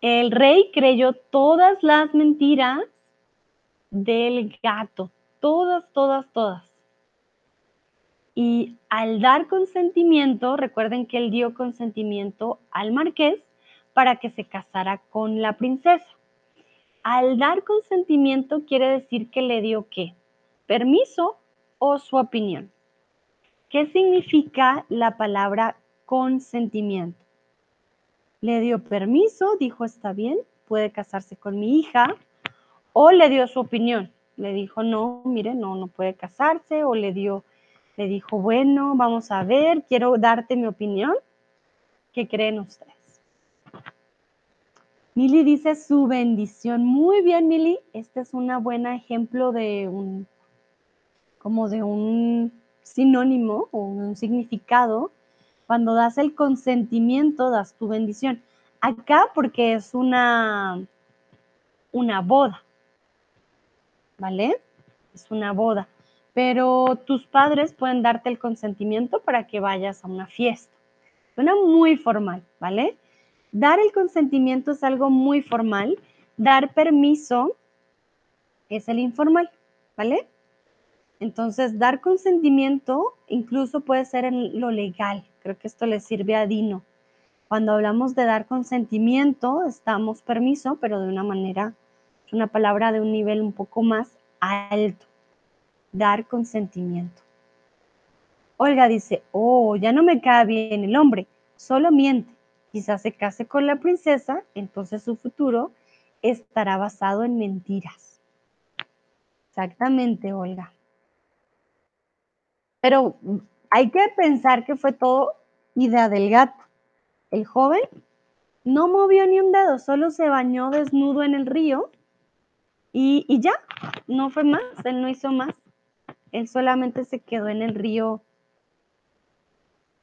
el rey creyó todas las mentiras del gato, todas, todas, todas. Y al dar consentimiento, recuerden que él dio consentimiento al marqués para que se casara con la princesa. Al dar consentimiento quiere decir que le dio qué? Permiso o su opinión. ¿Qué significa la palabra consentimiento? Le dio permiso, dijo está bien, puede casarse con mi hija, o le dio su opinión. Le dijo no, mire, no, no puede casarse, o le dio le dijo, bueno, vamos a ver, quiero darte mi opinión. ¿Qué creen ustedes? Mili dice su bendición. Muy bien, Mili. Este es un buen ejemplo de un, como de un sinónimo o un significado. Cuando das el consentimiento, das tu bendición. Acá porque es una, una boda. ¿Vale? Es una boda pero tus padres pueden darte el consentimiento para que vayas a una fiesta. Suena muy formal, ¿vale? Dar el consentimiento es algo muy formal, dar permiso es el informal, ¿vale? Entonces, dar consentimiento incluso puede ser en lo legal. Creo que esto le sirve a Dino. Cuando hablamos de dar consentimiento, estamos permiso, pero de una manera, es una palabra de un nivel un poco más alto dar consentimiento. Olga dice, oh, ya no me cae bien el hombre, solo miente. Quizás se case con la princesa, entonces su futuro estará basado en mentiras. Exactamente, Olga. Pero hay que pensar que fue todo idea del gato. El joven no movió ni un dedo, solo se bañó desnudo en el río y, y ya, no fue más, él no hizo más. Él solamente se quedó en el río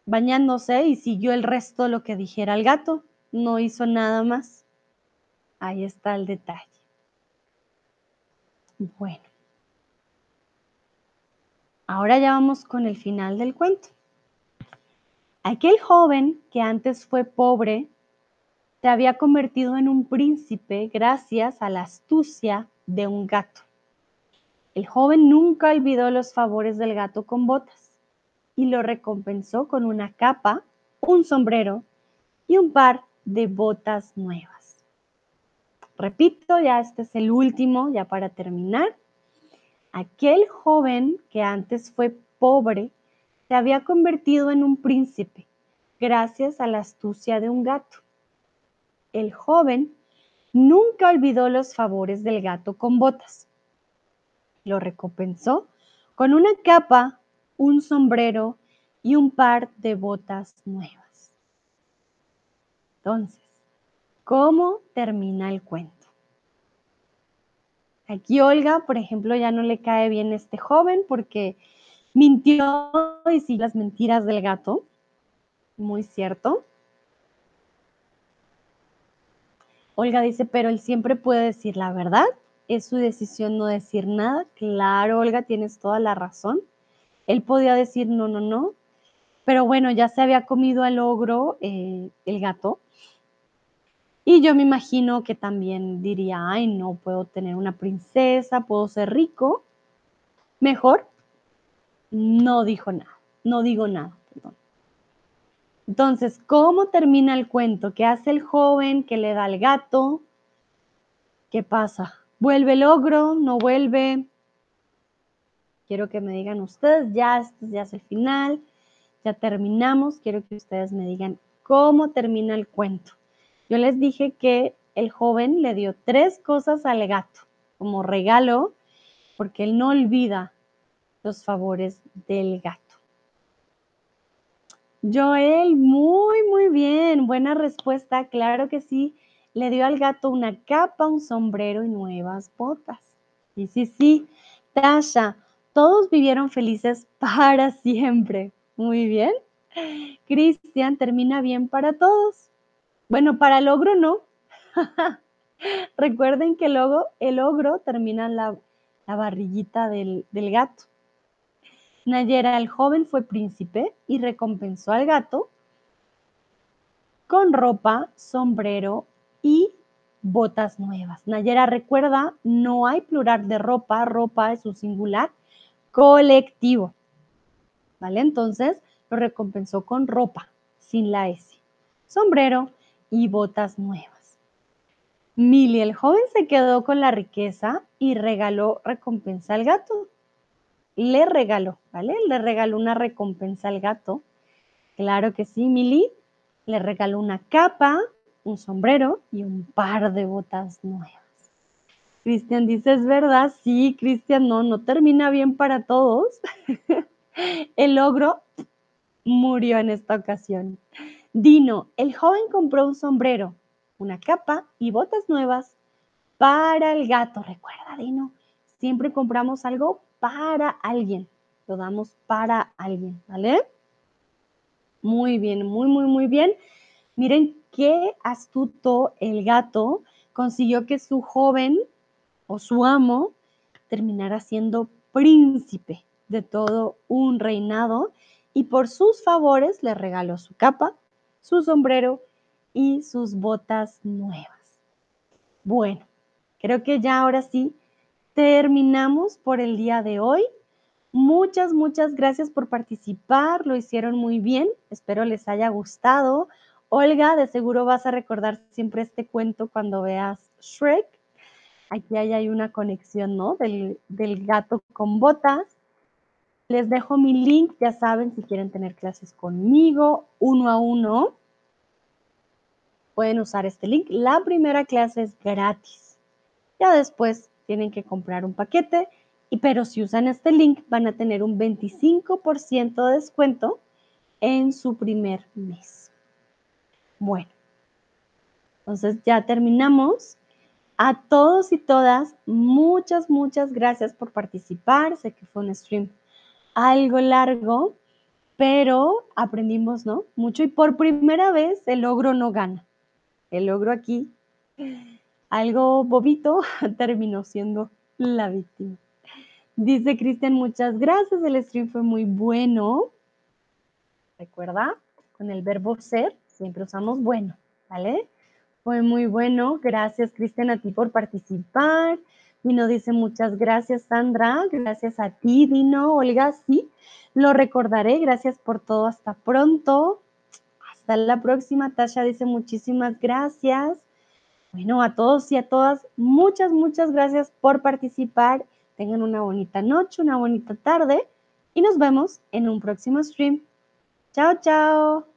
bañándose y siguió el resto de lo que dijera el gato. No hizo nada más. Ahí está el detalle. Bueno. Ahora ya vamos con el final del cuento. Aquel joven que antes fue pobre se había convertido en un príncipe gracias a la astucia de un gato. El joven nunca olvidó los favores del gato con botas y lo recompensó con una capa, un sombrero y un par de botas nuevas. Repito, ya este es el último, ya para terminar. Aquel joven que antes fue pobre se había convertido en un príncipe gracias a la astucia de un gato. El joven nunca olvidó los favores del gato con botas lo recompensó con una capa, un sombrero y un par de botas nuevas. Entonces, ¿cómo termina el cuento? Aquí Olga, por ejemplo, ya no le cae bien este joven porque mintió y sigue las mentiras del gato. Muy cierto. Olga dice, pero él siempre puede decir la verdad. Es su decisión no decir nada. Claro, Olga, tienes toda la razón. Él podía decir no, no, no. Pero bueno, ya se había comido al ogro eh, el gato. Y yo me imagino que también diría, ay, no puedo tener una princesa, puedo ser rico. Mejor, no dijo nada, no digo nada, perdón. Entonces, ¿cómo termina el cuento? ¿Qué hace el joven que le da al gato? ¿Qué pasa? ¿Vuelve el ogro? ¿No vuelve? Quiero que me digan ustedes, ya, ya es el final, ya terminamos. Quiero que ustedes me digan cómo termina el cuento. Yo les dije que el joven le dio tres cosas al gato como regalo porque él no olvida los favores del gato. Joel, muy, muy bien. Buena respuesta. Claro que sí. Le dio al gato una capa, un sombrero y nuevas botas. Sí, sí, sí. Tasha, todos vivieron felices para siempre. Muy bien. Cristian, termina bien para todos. Bueno, para el ogro no. *laughs* Recuerden que el, el ogro termina en la, barriguita del, del gato. Nayera, el joven fue príncipe y recompensó al gato con ropa, sombrero y botas nuevas. Nayera, recuerda, no hay plural de ropa, ropa es un singular colectivo. ¿Vale? Entonces, lo recompensó con ropa, sin la S. Sombrero, y botas nuevas. Mili, el joven se quedó con la riqueza y regaló recompensa al gato. Le regaló, ¿vale? Le regaló una recompensa al gato. Claro que sí, Mili. Le regaló una capa, un sombrero y un par de botas nuevas. Cristian dice, ¿es verdad? Sí, Cristian, no, no termina bien para todos. *laughs* El ogro murió en esta ocasión. Dino, el joven compró un sombrero, una capa y botas nuevas para el gato. Recuerda, Dino, siempre compramos algo para alguien. Lo damos para alguien, ¿vale? Muy bien, muy, muy, muy bien. Miren qué astuto el gato consiguió que su joven o su amo terminara siendo príncipe de todo un reinado y por sus favores le regaló su capa, su sombrero y sus botas nuevas. Bueno, creo que ya ahora sí terminamos por el día de hoy. Muchas, muchas gracias por participar, lo hicieron muy bien, espero les haya gustado. Olga, de seguro vas a recordar siempre este cuento cuando veas Shrek. Aquí hay una conexión, ¿no? Del, del gato con botas. Les dejo mi link, ya saben, si quieren tener clases conmigo, uno a uno, pueden usar este link. La primera clase es gratis. Ya después tienen que comprar un paquete, y, pero si usan este link van a tener un 25% de descuento en su primer mes. Bueno, entonces ya terminamos. A todos y todas, muchas, muchas gracias por participar. Sé que fue un stream algo largo, pero aprendimos, ¿no? Mucho y por primera vez el logro no gana. El logro aquí, algo bobito, *laughs* terminó siendo la víctima. Dice Cristian, muchas gracias, el stream fue muy bueno. Recuerda, con el verbo ser siempre usamos bueno, ¿vale? Fue muy bueno. Gracias, Cristian, a ti por participar. Dino dice muchas gracias, Sandra. Gracias a ti, Dino. Olga, sí, lo recordaré. Gracias por todo. Hasta pronto. Hasta la próxima. Tasha dice muchísimas gracias. Bueno, a todos y a todas, muchas, muchas gracias por participar. Tengan una bonita noche, una bonita tarde y nos vemos en un próximo stream. Chao, chao.